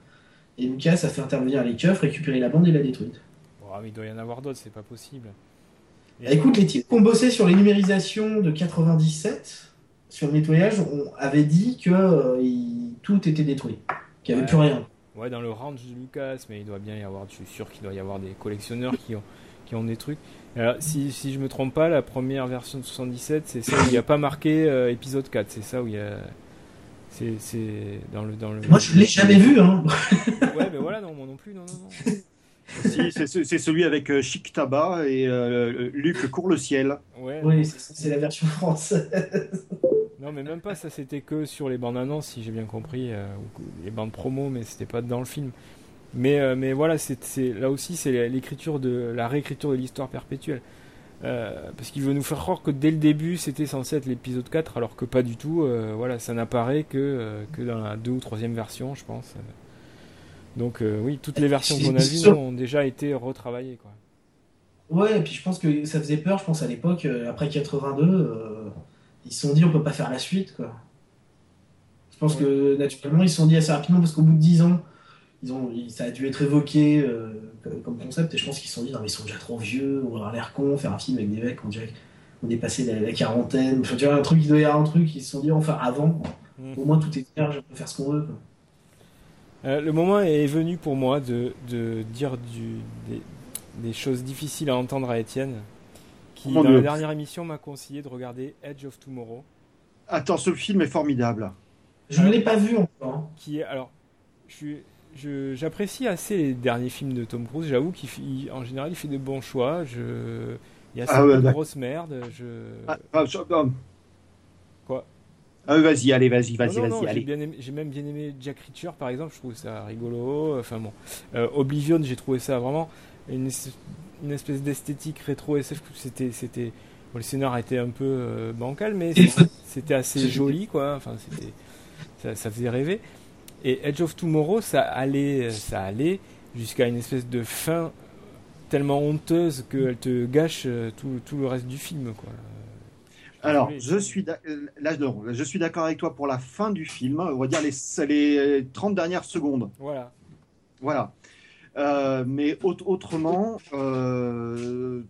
et Lucas a fait intervenir les keufs, récupérer la bande et l'a détruite. Oh, mais il doit y en avoir d'autres, c'est pas possible. Bah, écoute, les types qui ont bossé sur les numérisations de 97, sur le nettoyage, on avait dit que euh, tout était détruit, qu'il n'y avait plus rien. Ouais, dans le range de Lucas, mais il doit bien y avoir, je suis sûr qu'il doit y avoir des collectionneurs qui ont, qui ont des trucs. Alors, si, si je me trompe pas, la première version de 77, c'est ça où il n'y a pas marqué euh, épisode 4. C'est ça où il y a. C'est, dans le, dans le. Moi, je l'ai jamais vu, hein. ouais, mais voilà, non, moi non plus, non, non, non. si, c'est, celui avec euh, Chic Tabac et euh, Luc Court le ciel. Ouais, oui, c'est, la version française. non, mais même pas, ça c'était que sur les bandes annonces, si j'ai bien compris, les bandes promo, mais c'était pas dans le film. Mais, euh, mais voilà, c'est, là aussi, c'est l'écriture de la réécriture de l'histoire perpétuelle. Euh, parce qu'il veut nous faire croire que dès le début c'était censé être l'épisode 4 alors que pas du tout euh, voilà ça n'apparaît que, que dans la deux ou troisième version je pense donc oui toutes les versions qu'on a vues ont déjà été retravaillées quoi ouais et puis je pense que ça faisait peur je pense à l'époque après 82 ils se sont dit on peut pas faire la suite quoi je pense que naturellement ils se sont dit assez rapidement parce qu'au bout de 10 ans ils ont, ça a dû être évoqué euh, comme concept et je pense qu'ils se sont dit non mais ils sont déjà trop vieux, on va avoir l'air con, faire un film avec des mecs, on dirait qu'on est passé la, la quarantaine, enfin, tu vois un truc, il doit y avoir un truc, ils se sont dit enfin avant, mm. au moins tout est clair, je peux faire ce qu'on veut. Euh, le moment est venu pour moi de, de dire du, des, des, choses difficiles à entendre à Étienne, qui dans la dernière émission m'a conseillé de regarder Edge of Tomorrow. Attends, ce film est formidable. Je ne l'ai pas vu encore. Qui est alors, je suis j'apprécie assez les derniers films de Tom Cruise. J'avoue qu'en général, il fait de bons choix. Je, il y a ah cette grosse merde. Je... Ah, ah, Vas-y, allez, vas-y, vas-y, vas-y. J'ai même bien aimé Jack Reacher, par exemple. Je trouve ça rigolo. Enfin bon, euh, Oblivion, j'ai trouvé ça vraiment une, une espèce d'esthétique rétro SF. C'était, c'était. le scénar était un peu euh, bancal, mais c'était assez joli, quoi. Enfin, c'était, ça, ça faisait rêver. Et Edge of Tomorrow, ça allait, ça allait jusqu'à une espèce de fin tellement honteuse qu'elle te gâche euh, tout, tout, le reste du film. Quoi. Alors, je suis, euh, là, je suis d'accord avec toi pour la fin du film, on va dire les, les 30 dernières secondes. Voilà. Voilà. Euh, mais autrement,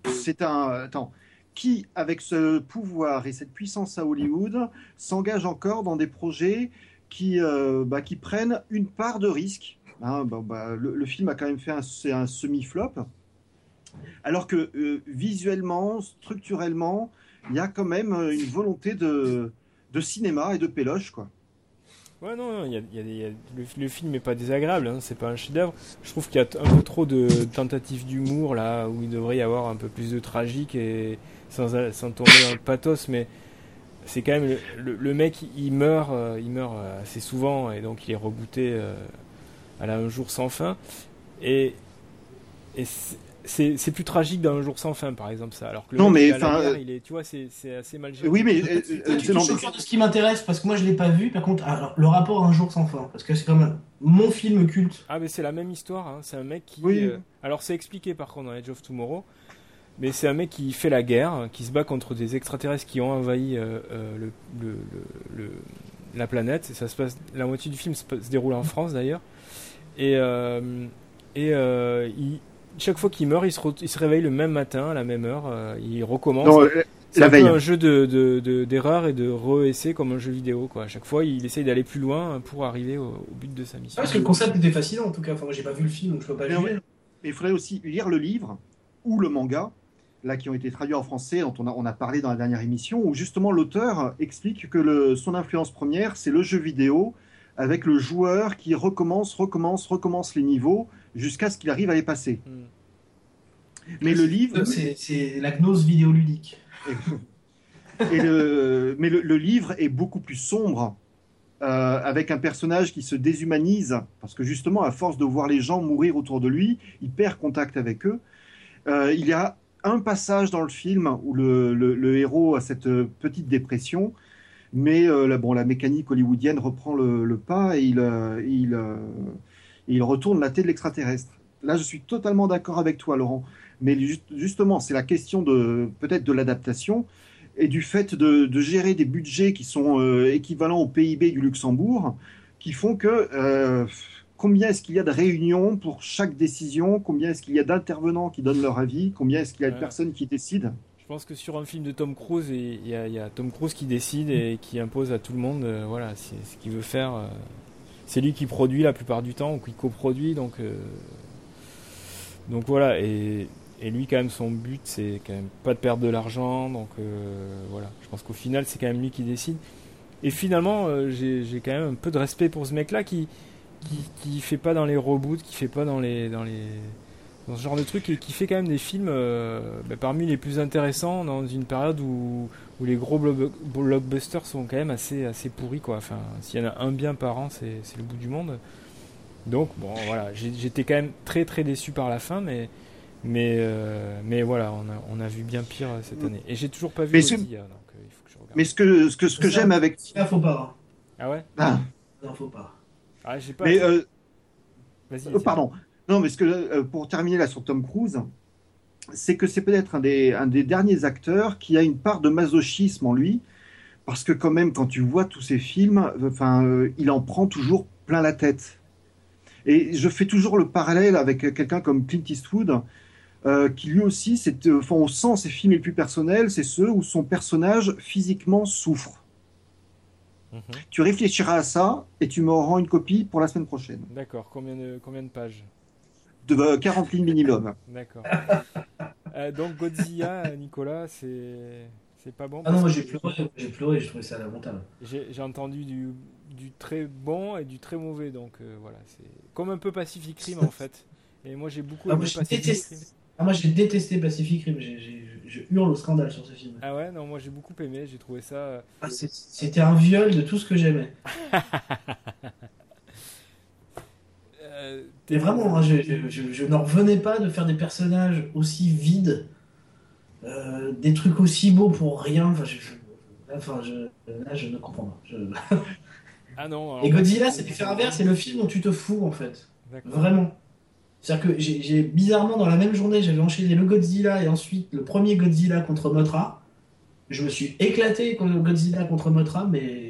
c'est un. Attends, qui, avec ce pouvoir et cette puissance à Hollywood, s'engage encore dans des projets qui, euh, bah, qui prennent une part de risque? Hein, bah, bah, le, film a quand même fait un, un semi-flop. Alors que euh, visuellement, structurellement, il y a quand même une volonté de, de cinéma et de péloche. Quoi. Ouais, non, a, y a, le, film n'est pas désagréable, hein, c'est pas un chef-d'œuvre. Je trouve qu'il y a un peu trop de tentatives d'humour là, où il devrait y avoir un peu plus de tragique et sans, sans tomber dans le pathos, mais c'est quand même le, mec il meurt euh, il meurt euh, assez souvent et donc il est rebooté euh, à la un jour sans fin et c'est c'est plus tragique dans Un jour sans fin, par exemple, ça. Alors que le Non, mais, enfin, euh, il est, tu vois, c'est c'est assez mal géré. Oui, mais euh, Tu euh, non, mais- cœur de ce qui m'intéresse parce que moi je l'ai pas vu. Par contre, alors, le rapport Un jour sans fin, parce que c'est comme mon film culte. Ah, mais c'est la même histoire. Hein. C'est un mec qui. Oui. euh, Alors, c'est expliqué par contre dans Edge of Tomorrow. Mais c'est un mec qui fait la guerre, qui se bat contre des extraterrestres qui ont envahi euh, euh, le, le, le- le- la planète. Et ça se passe. La moitié du film se, déroule en France d'ailleurs. Et, euh, et euh, il- chaque fois qu'il meurt, il se, re- il se réveille le même matin, à la même heure. euh, il recommence. non, euh, C'est la un peu un jeu de, de, de- d'erreur et de re-essai comme un jeu vidéo. Quoi. À chaque fois, il essaye d'aller plus loin pour arriver au, au but de sa mission. Ah, parce que le concept était fascinant en tout cas. Enfin, moi j'ai pas vu le film donc je peux pas Mais juger. Mais il faudrait aussi lire le livre ou le manga, là qui ont été traduits en français, dont on a, on a parlé dans la dernière émission, où justement l'auteur explique que le, son influence première, c'est le jeu vidéo, avec le joueur qui recommence, recommence, recommence les niveaux jusqu'à ce qu'il arrive à les passer. Hmm. Mais le livre, C'est- la gnose vidéoludique. et le, mais le, le livre est beaucoup plus sombre, euh, avec un personnage qui se déshumanise, parce que justement, à force de voir les gens mourir autour de lui, il perd contact avec eux. Euh, il y a un passage dans le film où le, le- le héros a cette petite dépression, mais euh, la, bon, la mécanique hollywoodienne reprend le, le pas et il, euh, il, euh, il retourne la tête de l'extraterrestre. Là, je suis totalement d'accord avec toi, Laurent. Mais ju- justement, c'est la question de peut-être de l'adaptation et du fait de, de gérer des budgets qui sont euh, équivalents au PIB du Luxembourg, qui font que euh, combien est-ce qu'il y a de réunions pour chaque décision, combien est-ce qu'il y a d'intervenants qui donnent leur avis, combien est-ce qu'il y a de Ouais. personnes qui décident? Je pense que sur un film de Tom Cruise, il y, a- il y a Tom Cruise qui décide et qui impose à tout le monde euh, voilà, ce qu'il veut faire. C'est lui qui produit la plupart du temps ou qui coproduit. Donc, euh, donc voilà. Et, et lui, quand même, son but, c'est quand même pas de perdre de l'argent. Donc euh, voilà. Je pense qu'au final, c'est quand même lui qui décide. Et finalement, euh, j'ai j'ai quand même un peu de respect pour ce mec-là qui, qui, qui fait pas dans les reboots, qui fait pas dans les, dans les, dans ce genre de truc et qui fait quand même des films euh, bah, parmi les plus intéressants dans une période où, où les gros blob- blockbusters sont quand même assez, assez pourris quoi. Enfin, s'il y en a un bien par an, c'est c'est le bout du monde. Donc bon, voilà, j'ai- j'étais quand même très très déçu par la fin, mais mais euh, mais voilà, on a, on a vu bien pire euh, cette année. Et j'ai toujours pas vu Mais c'est- Godzilla, donc euh, il faut que je regarde. Mais ce que, ce que, ce que j'aime avec... Là, faut pas. Ah ouais? Ah, Non, faut pas. Ah j'ai pas. mais, euh, Vas-y. Étienne. pardon. Non, mais ce que, euh, pour terminer là sur Tom Cruise, c'est que c'est peut-être un des, un des derniers acteurs qui a une part de masochisme en lui, parce que quand même, quand tu vois tous ces films, enfin, euh, il en prend toujours plein la tête. Et je fais toujours le parallèle avec quelqu'un comme Clint Eastwood, euh, qui lui aussi, c'est, euh, enfin, on sent ses films les plus personnels, c'est ceux où son personnage physiquement souffre. Mhm. Tu réfléchiras à ça et tu me rends une copie pour la semaine prochaine. D'accord. Combien de combien de pages? De euh, 40 lignes minimum. D'accord. Euh, donc Godzilla, Nicolas, c'est c'est pas bon. Ah non, moi j'ai pleuré, j'ai pleuré, j'ai trouvé ça lamentable. J'ai entendu du, du très bon et du très mauvais, donc euh, voilà, c'est comme un peu Pacific Rim en fait. Et moi j'ai beaucoup Ah, aimé moi, j'ai Pacific détesté, Rim. ah, moi, j'ai détesté Pacific Rim, je hurle au scandale sur ce film. Ah ouais, non, moi j'ai beaucoup aimé, j'ai trouvé ça. euh, Ah, C'était un viol de tout ce que j'aimais. euh, Mais vraiment, hein, je, je, je- je n'en revenais pas de faire des personnages aussi vides, euh, des trucs aussi beaux pour rien. Enfin, je, je- enfin, je, là, je ne comprends pas. Je- Ah non. alors- Et Godzilla, c'est à verre, c'est le film dont tu te fous en fait. Vraiment. C'est-à-dire que j'ai j'ai- bizarrement dans la même journée, j'avais enchaîné le Godzilla et ensuite le premier Godzilla contre Mothra. Je me suis éclaté contre le Godzilla contre Mothra, mais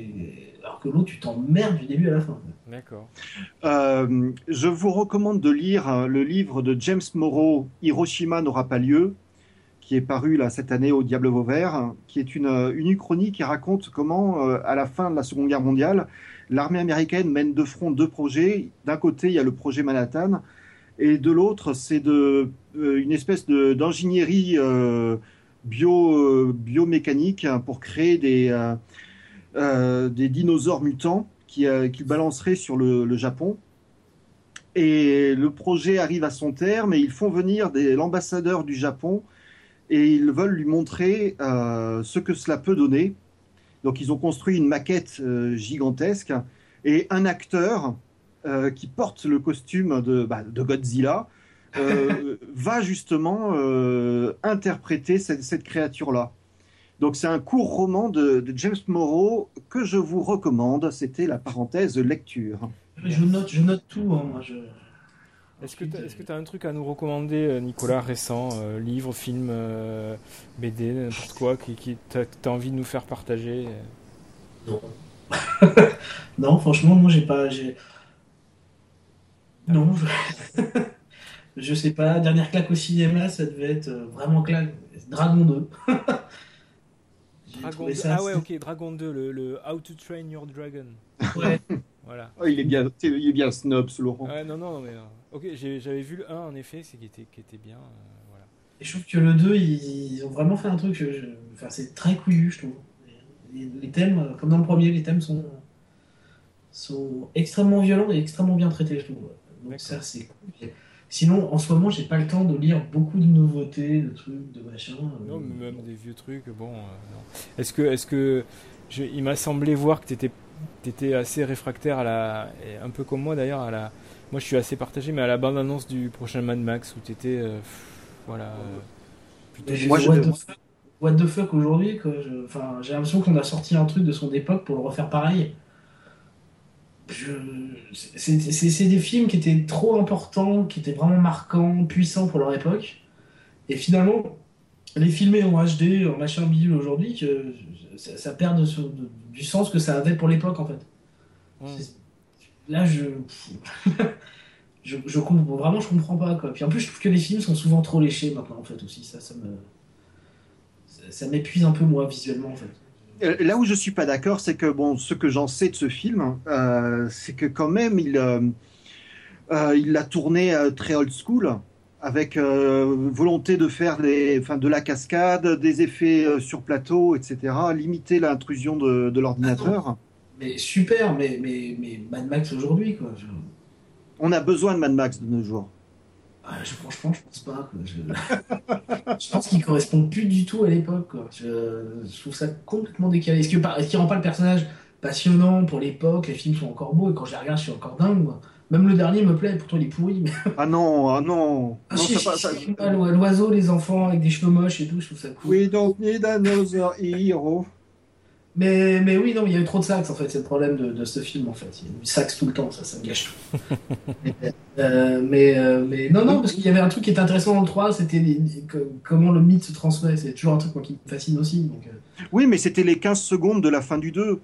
alors que l'autre, tu t'emmerdes du début à la fin. D'accord. Euh, je vous recommande de lire euh, le livre de James Morrow, Hiroshima n'aura pas lieu, qui est paru là cette année au Diable Vauvert, qui est une, euh, une uchronie qui raconte comment, euh, à la fin de la Seconde Guerre mondiale, l'armée américaine mène de front deux projets. D'un côté, il y a le projet Manhattan, et de l'autre, c'est de, euh, une espèce de- d'ingénierie euh, bio, euh, biomécanique hein, pour créer des, des dinosaures mutants qui, euh, balanceraient sur le, le Japon. Et le projet arrive à son terme et ils font venir l'ambassadeur du Japon et ils veulent lui montrer euh, ce que cela peut donner. Donc ils ont construit une maquette euh, gigantesque et un acteur euh, qui porte le costume de, bah, de Godzilla euh, va justement euh, interpréter cette, cette créature-là. Donc c'est un court roman de, de James Morrow que je vous recommande. C'était la parenthèse lecture. Je note, je note tout. hein, moi, je... Est-ce que tu as, un truc à nous recommander, euh, Nicolas, récent euh, Livre, film, euh, BD, n'importe quoi, qui, qui t'as as envie de nous faire partager Non. non, franchement, moi j'ai pas. Non, je... je sais pas. Dernière claque au cinéma, ça devait être vraiment claque. Dragon 2. Dragon trouvé 2. ça Ah ouais, ok, Dragon 2, le, le How to Train Your Dragon. ouais. Voilà. Oh, il est bien, il est bien snob, ce Laurent. Ouais, non, non, non, mais. euh, ok, j'avais vu le 1 en effet, c'est qui était, qui était bien. euh, voilà. Et je trouve que le 2, ils, ils ont vraiment fait un truc. je- je- Enfin, c'est très couillu, je trouve. Les, les thèmes, euh, comme dans le premier, les thèmes sont, sont extrêmement violents et extrêmement bien traités, je trouve. Donc ça, c'est cool. Sinon, en ce moment, j'ai pas le temps de lire beaucoup de nouveautés, de trucs, de machin. euh, Non, mais même des vieux trucs, bon. euh. Est-ce que. Est-ce que je- il m'a semblé voir que tu étais, assez réfractaire à la. un peu comme moi d'ailleurs, à la. Moi je suis assez partagé, mais à la bande-annonce du prochain Mad Max où tu étais. voilà. euh, plutôt. Mais j'ai Moi, what, devrais- the fuck, what the fuck aujourd'hui Enfin, j'ai l'impression qu'on a sorti un truc de son époque pour le refaire pareil. C'est des films qui étaient trop importants, qui étaient vraiment marquants, puissants pour leur époque. Et finalement, les filmer en HD, en machin bidule aujourd'hui, que ça, ça perd de ce- de- du sens que ça avait pour l'époque en fait. Là, je... je, je comprends, vraiment, je comprends pas quoi. Puis en plus, je trouve que les films sont souvent trop léchés maintenant en fait aussi. Ça, ça me, ça, ça m'épuise un peu moi visuellement en fait. Euh, Là où je suis pas d'accord, c'est que bon, ce que j'en sais de ce film, euh, c'est que quand même il euh, il l'a tourné très old school, avec volonté de faire des, enfin, de la cascade, des effets sur plateau, etc. Limiter l'intrusion de, de l'ordinateur. Mais super, mais, mais, mais Mad Max aujourd'hui quoi. Je, On a besoin de Mad Max de nos jours. Ah, je- franchement, je pense pas. Quoi. Je, je pense qu'il correspond plus du tout à l'époque. quoi. Je, je trouve ça complètement décalé. Est-ce que est-ce qu'il rend pas le personnage passionnant pour l'époque Les films sont encore beaux et quand je les regarde, je suis encore dingue. moi. Même le dernier me plaît, pourtant il est pourri. Mais... Ah non, ah non. Ah, non ça ça- L'oiseau, les enfants avec des cheveux moches et tout, je trouve ça cool. We don't need another hero. Mais, mais oui, non, il y a eu trop de sax en fait, c'est le problème de, de ce film en fait. Il y a eu du sax tout le temps, ça, ça me gâche tout. Euh, mais, euh, mais non, non, parce qu'il y avait un truc qui était intéressant dans le 3, c'était les- les- que- comment le mythe se transmet. C'est toujours un truc moi, qui me fascine aussi. Donc, euh. Oui, mais c'était les 15 secondes de la fin du 2.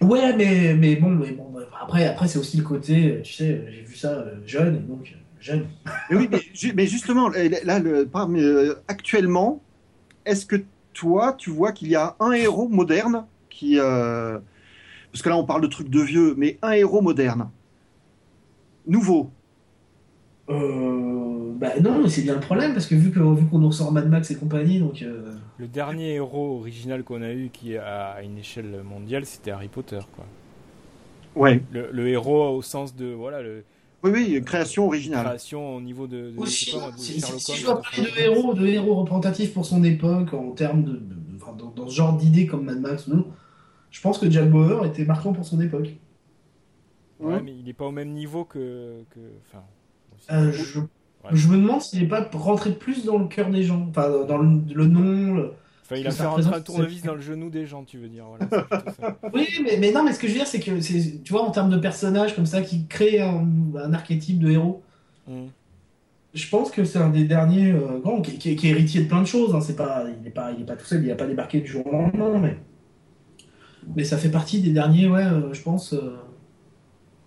Ouais, mais, mais bon, mais bon bah, après, après c'est aussi le côté, tu sais, j'ai vu ça jeune, et donc jeune. Mais oui, mais, ju- mais justement, là, le, actuellement, est-ce que toi, tu vois qu'il y a un héros moderne qui. euh, parce que là, on parle de trucs de vieux, mais un héros moderne. Nouveau. Euh, bah non, mais c'est bien le problème, parce que vu que vu qu'on nous ressort Mad Max et compagnie, donc. euh, Le dernier héros original qu'on a eu qui est à une échelle mondiale, c'était Harry Potter, quoi. Ouais. Le, le héros au sens de voilà le Oui, oui, création originale. création au niveau de, Aussi, pas, de si, je dois parler de héros, de héros représentatifs pour son époque, en termes de, de- de- enfin, dans, dans ce genre d'idées comme Mad Max, non, je pense que Jack Bauer était marquant pour son époque. Ouais, mais il n'est pas au même niveau que que enfin. aussi. Euh, je, Ouais. je me demande s'il n'est pas rentré plus dans le cœur des gens, enfin dans le, le nom. le- Enfin, il a fait rentrer un représente- tournevis dans le genou des gens, tu veux dire. Voilà, ça. Oui, mais, mais non, mais ce que je veux dire, c'est que c'est, tu vois, en termes de personnages comme ça qui créent un, un archétype de héros. Mm. Je pense que c'est un des derniers euh, grands qui, qui- qui est héritier de plein de choses. hein. C'est pas, il n'est pas, il est pas tout seul, il n'a pas débarqué du jour au lendemain, mais, mais ça fait partie des derniers, ouais, euh, je pense, euh,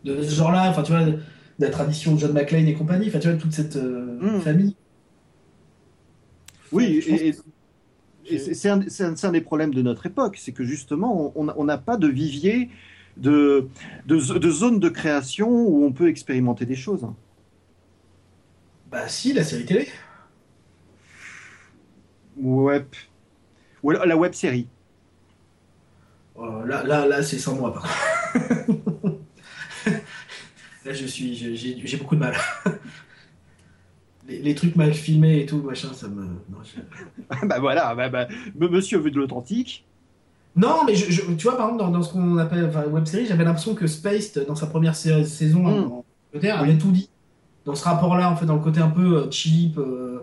de ce genre-là. Enfin, tu vois, de la tradition de John McClane et compagnie. Enfin, tu vois, toute cette euh, Mm. famille. Oui, et c'est un, des problèmes de notre époque, c'est que justement, on n'a pas de vivier de, de, zo- de zone de création où on peut expérimenter des choses. Bah, si, la série télé. Ouais. Ou la web série. Euh, là, là, là, c'est sans moi, par contre. là, je suis, j'ai beaucoup de mal. les, les trucs mal filmés et tout, machin, ça me. Non, je- bah voilà, bah, bah, monsieur veut de l'authentique. Non, mais je, je- tu vois, par exemple, dans, dans ce qu'on appelle enfin, web série, j'avais l'impression que Spaced, dans sa première sa- saison Mm. en Angleterre, Oui. avait tout dit. dans ce rapport-là, en fait, dans le côté un peu euh, cheap, euh,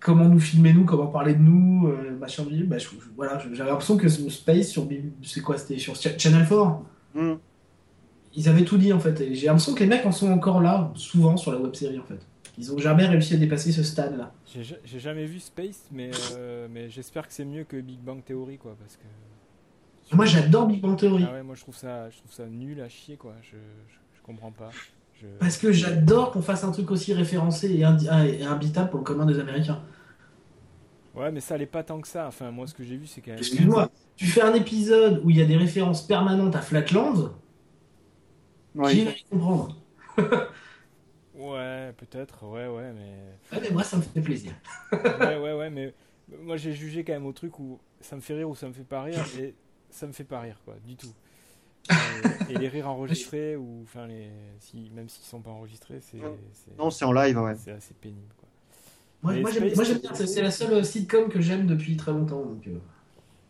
comment nous filmer nous, comment parler de nous, euh, machin bah, je- voilà, j'avais l'impression que ce Space sur c'est quoi, c'était sur Ch- Channel 4, Hmm. ils avaient tout dit en fait. J'ai l'impression que les mecs en sont encore là, souvent sur la web série en fait. Ils ont jamais réussi à dépasser ce stade-là. J'ai ja- j'ai jamais vu Space, mais, euh, mais j'espère que c'est mieux que Big Bang Theory, quoi, parce que. Moi j'adore Big Bang Theory. Ah ouais, moi je trouve ça, je trouve ça nul à chier, quoi. Je, je, je comprends pas. Je... Parce que j'adore qu'on fasse un truc aussi référencé et, indi- et imbitable pour le commun des Américains. Ouais, mais ça allait pas tant que ça. Enfin, moi ce que j'ai vu, c'est quand même. Excuse-moi, tu fais un épisode où il y a des références permanentes à Flatland, qui Oui. va y comprendre Ouais, peut-être, ouais, ouais, mais. Ouais, mais moi ça me fait plaisir. ouais, ouais, ouais, mais moi j'ai jugé quand même au truc où ça me fait rire ou ça me fait pas rire, et ça me fait pas rire, quoi, du tout. Et, et les rires enregistrés, ou enfin, les... si, même s'ils sont pas enregistrés, c'est Non, c'est en live, ouais. c'est assez pénible, quoi. Moi, moi, j'aime bien, c'est c'est la seule sitcom que j'aime depuis très longtemps. Donc, euh.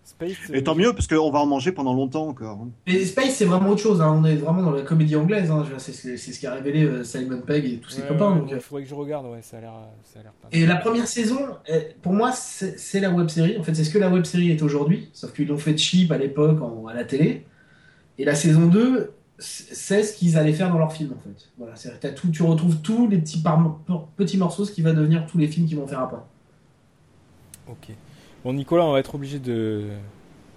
Space. Et euh, tant mieux, parce qu'on va en manger pendant longtemps encore. hein. Mais Space, c'est vraiment autre chose. hein. On est vraiment dans la comédie anglaise. hein. C'est ce qu'a révélé euh, Simon Pegg et tous ses ouais, copains. ouais, donc, ouais, euh. faudrait que je regarde, ouais, ça a l'air, ça a l'air pas Et la première saison, euh, pour moi, c'est la web série. En fait, c'est ce que la web série est aujourd'hui. Sauf qu'ils l'ont fait cheap à l'époque à la télé. Et la saison 2, c'est ce qu'ils allaient faire dans leur film, en fait. Voilà, t'as tout, tu retrouves tous les petits, par- petits morceaux, ce qui va devenir tous les films qu'ils vont faire après. Ok. Bon, Nicolas, on va être obligé de,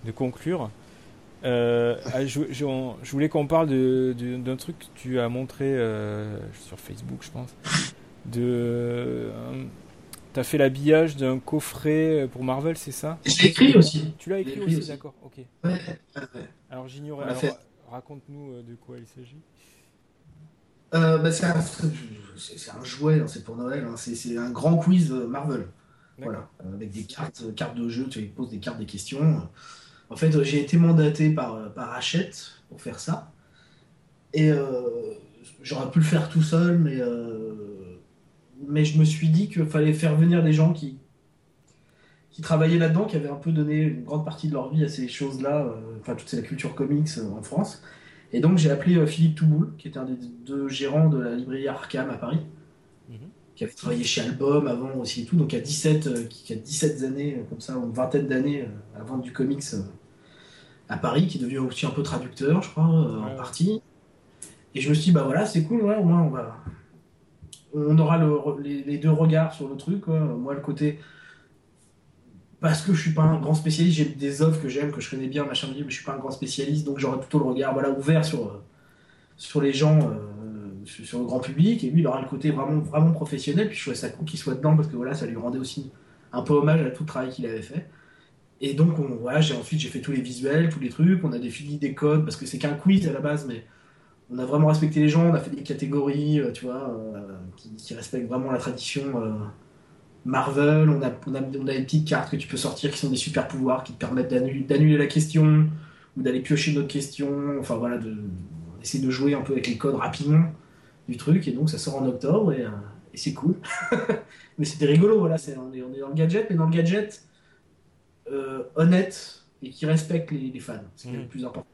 de conclure. Euh, ah, je, je- on- je voulais qu'on parle d'un truc que tu as montré euh, sur Facebook, je pense. De, euh, t'as fait l'habillage d'un coffret pour Marvel, c'est ça? J'ai écrit aussi. Tu l'as écrit écrit aussi, aussi. d'accord. Ok. Ouais, ouais, ouais. Alors j'ignorais. Raconte-nous euh, de quoi il s'agit. Bah, c'est un, jouet, hein, c'est pour Noël. hein. C'est un grand quiz Marvel. Voilà, euh, avec des cartes, euh, cartes de jeu, tu poses des cartes, des questions. En fait, euh, j'ai été mandaté par, par Hachette pour faire ça. Et euh, j'aurais pu le faire tout seul, mais, euh, mais je me suis dit qu'il fallait faire venir des gens qui, qui travaillaient là-dedans, qui avaient un peu donné une grande partie de leur vie à ces choses-là, euh, enfin toute la culture comics euh, en France. Et donc j'ai appelé euh, Philippe Touboul, qui était un des deux gérants de la librairie Arkham à Paris Mhm. Qui avait travaillé chez Album avant aussi et tout, donc qui a 17, euh, qui, a 17 années, euh, comme ça, une vingtaine d'années euh, à vendre du comics euh, à Paris, qui est devenu aussi un peu traducteur, je crois, euh, en partie. Et je me suis dit, bah voilà, c'est cool, ouais, au moins on va. On aura le- les, les deux regards sur le truc, quoi. Moi, le côté. Parce que je suis pas un grand spécialiste, j'ai des œuvres que j'aime, que je connais bien, machin, mais je suis pas un grand spécialiste, donc j'aurai plutôt le regard voilà, ouvert sur, euh, sur les gens, euh, sur, le grand public, et lui, il aura le côté vraiment, professionnel, puis je trouvais ça cool qu'il soit dedans, parce que voilà, ça lui rendait aussi un peu hommage à tout le travail qu'il avait fait. Et donc, on, voilà, j'ai ensuite j'ai fait tous les visuels, tous les trucs, on a défini des codes, parce que c'est qu'un quiz à la base, mais on a vraiment respecté les gens, on a fait des catégories, euh, tu vois, euh, qui, respectent vraiment la tradition euh, Marvel. On a, on, a, des cartes que tu peux sortir qui sont des super pouvoirs qui te permettent d'annuler la question ou d'aller piocher une autre question. Enfin voilà, de, de jouer un peu avec les codes rapidement du truc. Et donc ça sort en octobre et, euh, et c'est cool. mais c'était rigolo, voilà, c'est, on, est, on est dans le gadget, mais dans le gadget euh, honnête et qui respecte les, les fans. C'est Mhm. le plus important.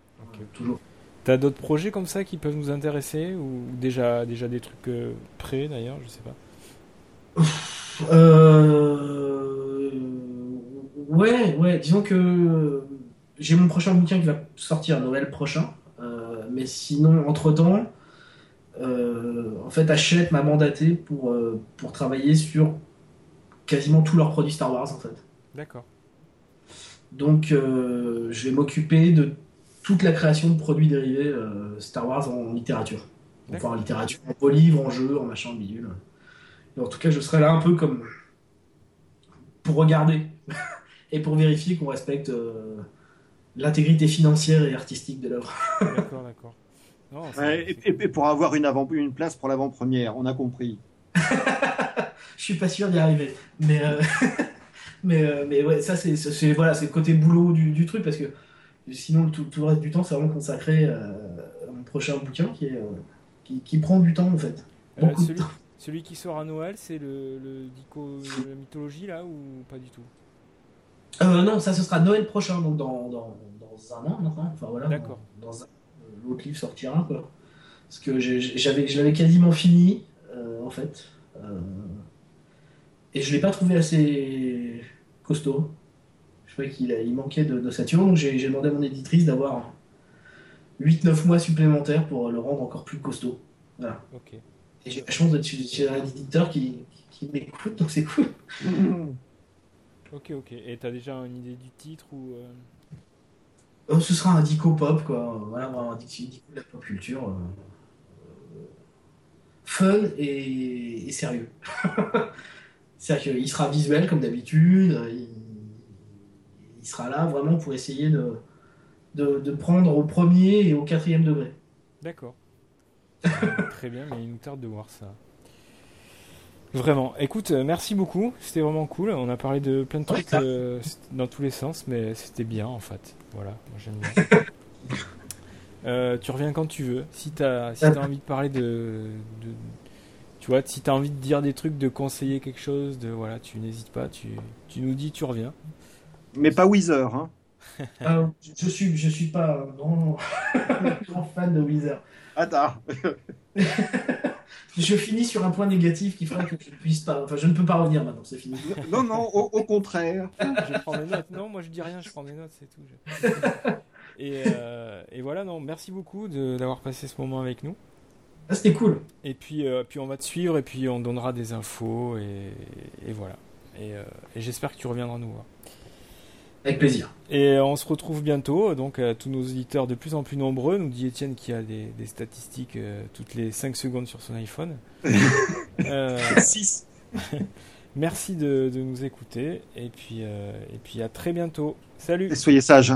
Toujours. T'as d'autres projets comme ça qui peuvent nous intéresser ou déjà déjà des trucs euh, prêts d'ailleurs, je sais pas? Euh... Ouais, ouais, disons que j'ai mon prochain bouquin qui va sortir Noël prochain. Euh, mais sinon, entre-temps, euh, en fait, Hachette m'a mandaté pour, euh, pour travailler sur quasiment tous leurs produits Star Wars, en fait. D'accord. Donc, euh, je vais m'occuper de toute la création de produits dérivés euh, Star Wars en littérature. Enfin, en littérature, en livre, en jeu, en machin, en bidule. Et en tout cas, je serai là un peu comme pour regarder et pour vérifier qu'on respecte euh, l'intégrité financière et artistique de l'œuvre. D'accord, d'accord. Non, c'est- Ouais, et, c'est- et- et pour avoir une, avant, une place pour l'avant-première, on a compris. Je suis pas sûr d'y arriver, mais euh, mais euh, mais ouais, ça c'est voilà, c'est le côté boulot du, du truc parce que sinon tout, tout le reste du temps c'est vraiment consacré euh, à mon prochain bouquin qui est euh, qui, qui prend du temps en fait. Euh, de celui, temps. celui qui sort à Noël, c'est le, le dico la mythologie là ou pas du tout? Euh, non, ça ce sera Noël prochain, donc dans, dans, dans un an maintenant. Enfin voilà. D'accord. Dans, dans un- l'autre livre sortira quoi. Parce que j'ai- j'avais, je l'avais quasiment fini. en fait. et je l'ai pas trouvé assez costaud. Je trouvais qu'il il manquait de, de donc j'ai demandé à mon éditrice d'avoir 8-9 mois supplémentaires pour le rendre encore plus costaud. Voilà. Et j'ai la chance d'être chez un éditeur qui, qui m'écoute, donc c'est cool. ok, ok. Et t'as déjà une idée du titre ou euh? Oh, Ce sera un dico pop, quoi. Voilà, un dico de la pop culture. Euh, fun et, sérieux. C'est-à-dire qu'il sera visuel comme d'habitude. Il... il, sera là vraiment pour essayer de, de, de prendre au premier et au quatrième degré. D'accord. Très bien, mais il nous tarde de voir ça. Vraiment. Écoute, euh, merci beaucoup. C'était vraiment cool. On a parlé de plein de trucs euh, dans tous les sens, mais c'était bien en fait. Voilà, moi j'aime bien. Euh, tu reviens quand tu veux. Si tu as, si as envie de parler de, Tu vois, si tu as envie de dire des trucs, de conseiller quelque chose, de voilà, tu n'hésites pas. Tu, tu nous dis, tu reviens. Mais pas Weezer, hein. je suis, je suis pas un grand, grand fan de Weezer. Attends. Je finis sur un point négatif qui fera que je ne puisse pas. Enfin, je ne peux pas revenir maintenant, c'est fini. Non, non, au, contraire. Je prends mes notes. Non, moi je dis rien, je prends mes notes, c'est tout. Et, euh, et, voilà, non, merci beaucoup d'avoir passé ce moment avec nous. Ah, C'était cool. Et puis, euh, puis on va te suivre et puis on donnera des infos et, et voilà. Et, euh, et j'espère que tu reviendras nous voir. Avec plaisir. Et on se retrouve bientôt. Donc, à tous nos auditeurs de plus en plus nombreux, nous dit Étienne qui a des, statistiques euh, toutes les 5 secondes sur son iPhone. 6. Euh, merci de, nous écouter. Et puis, euh, et puis à très bientôt. Salut. Et soyez sages.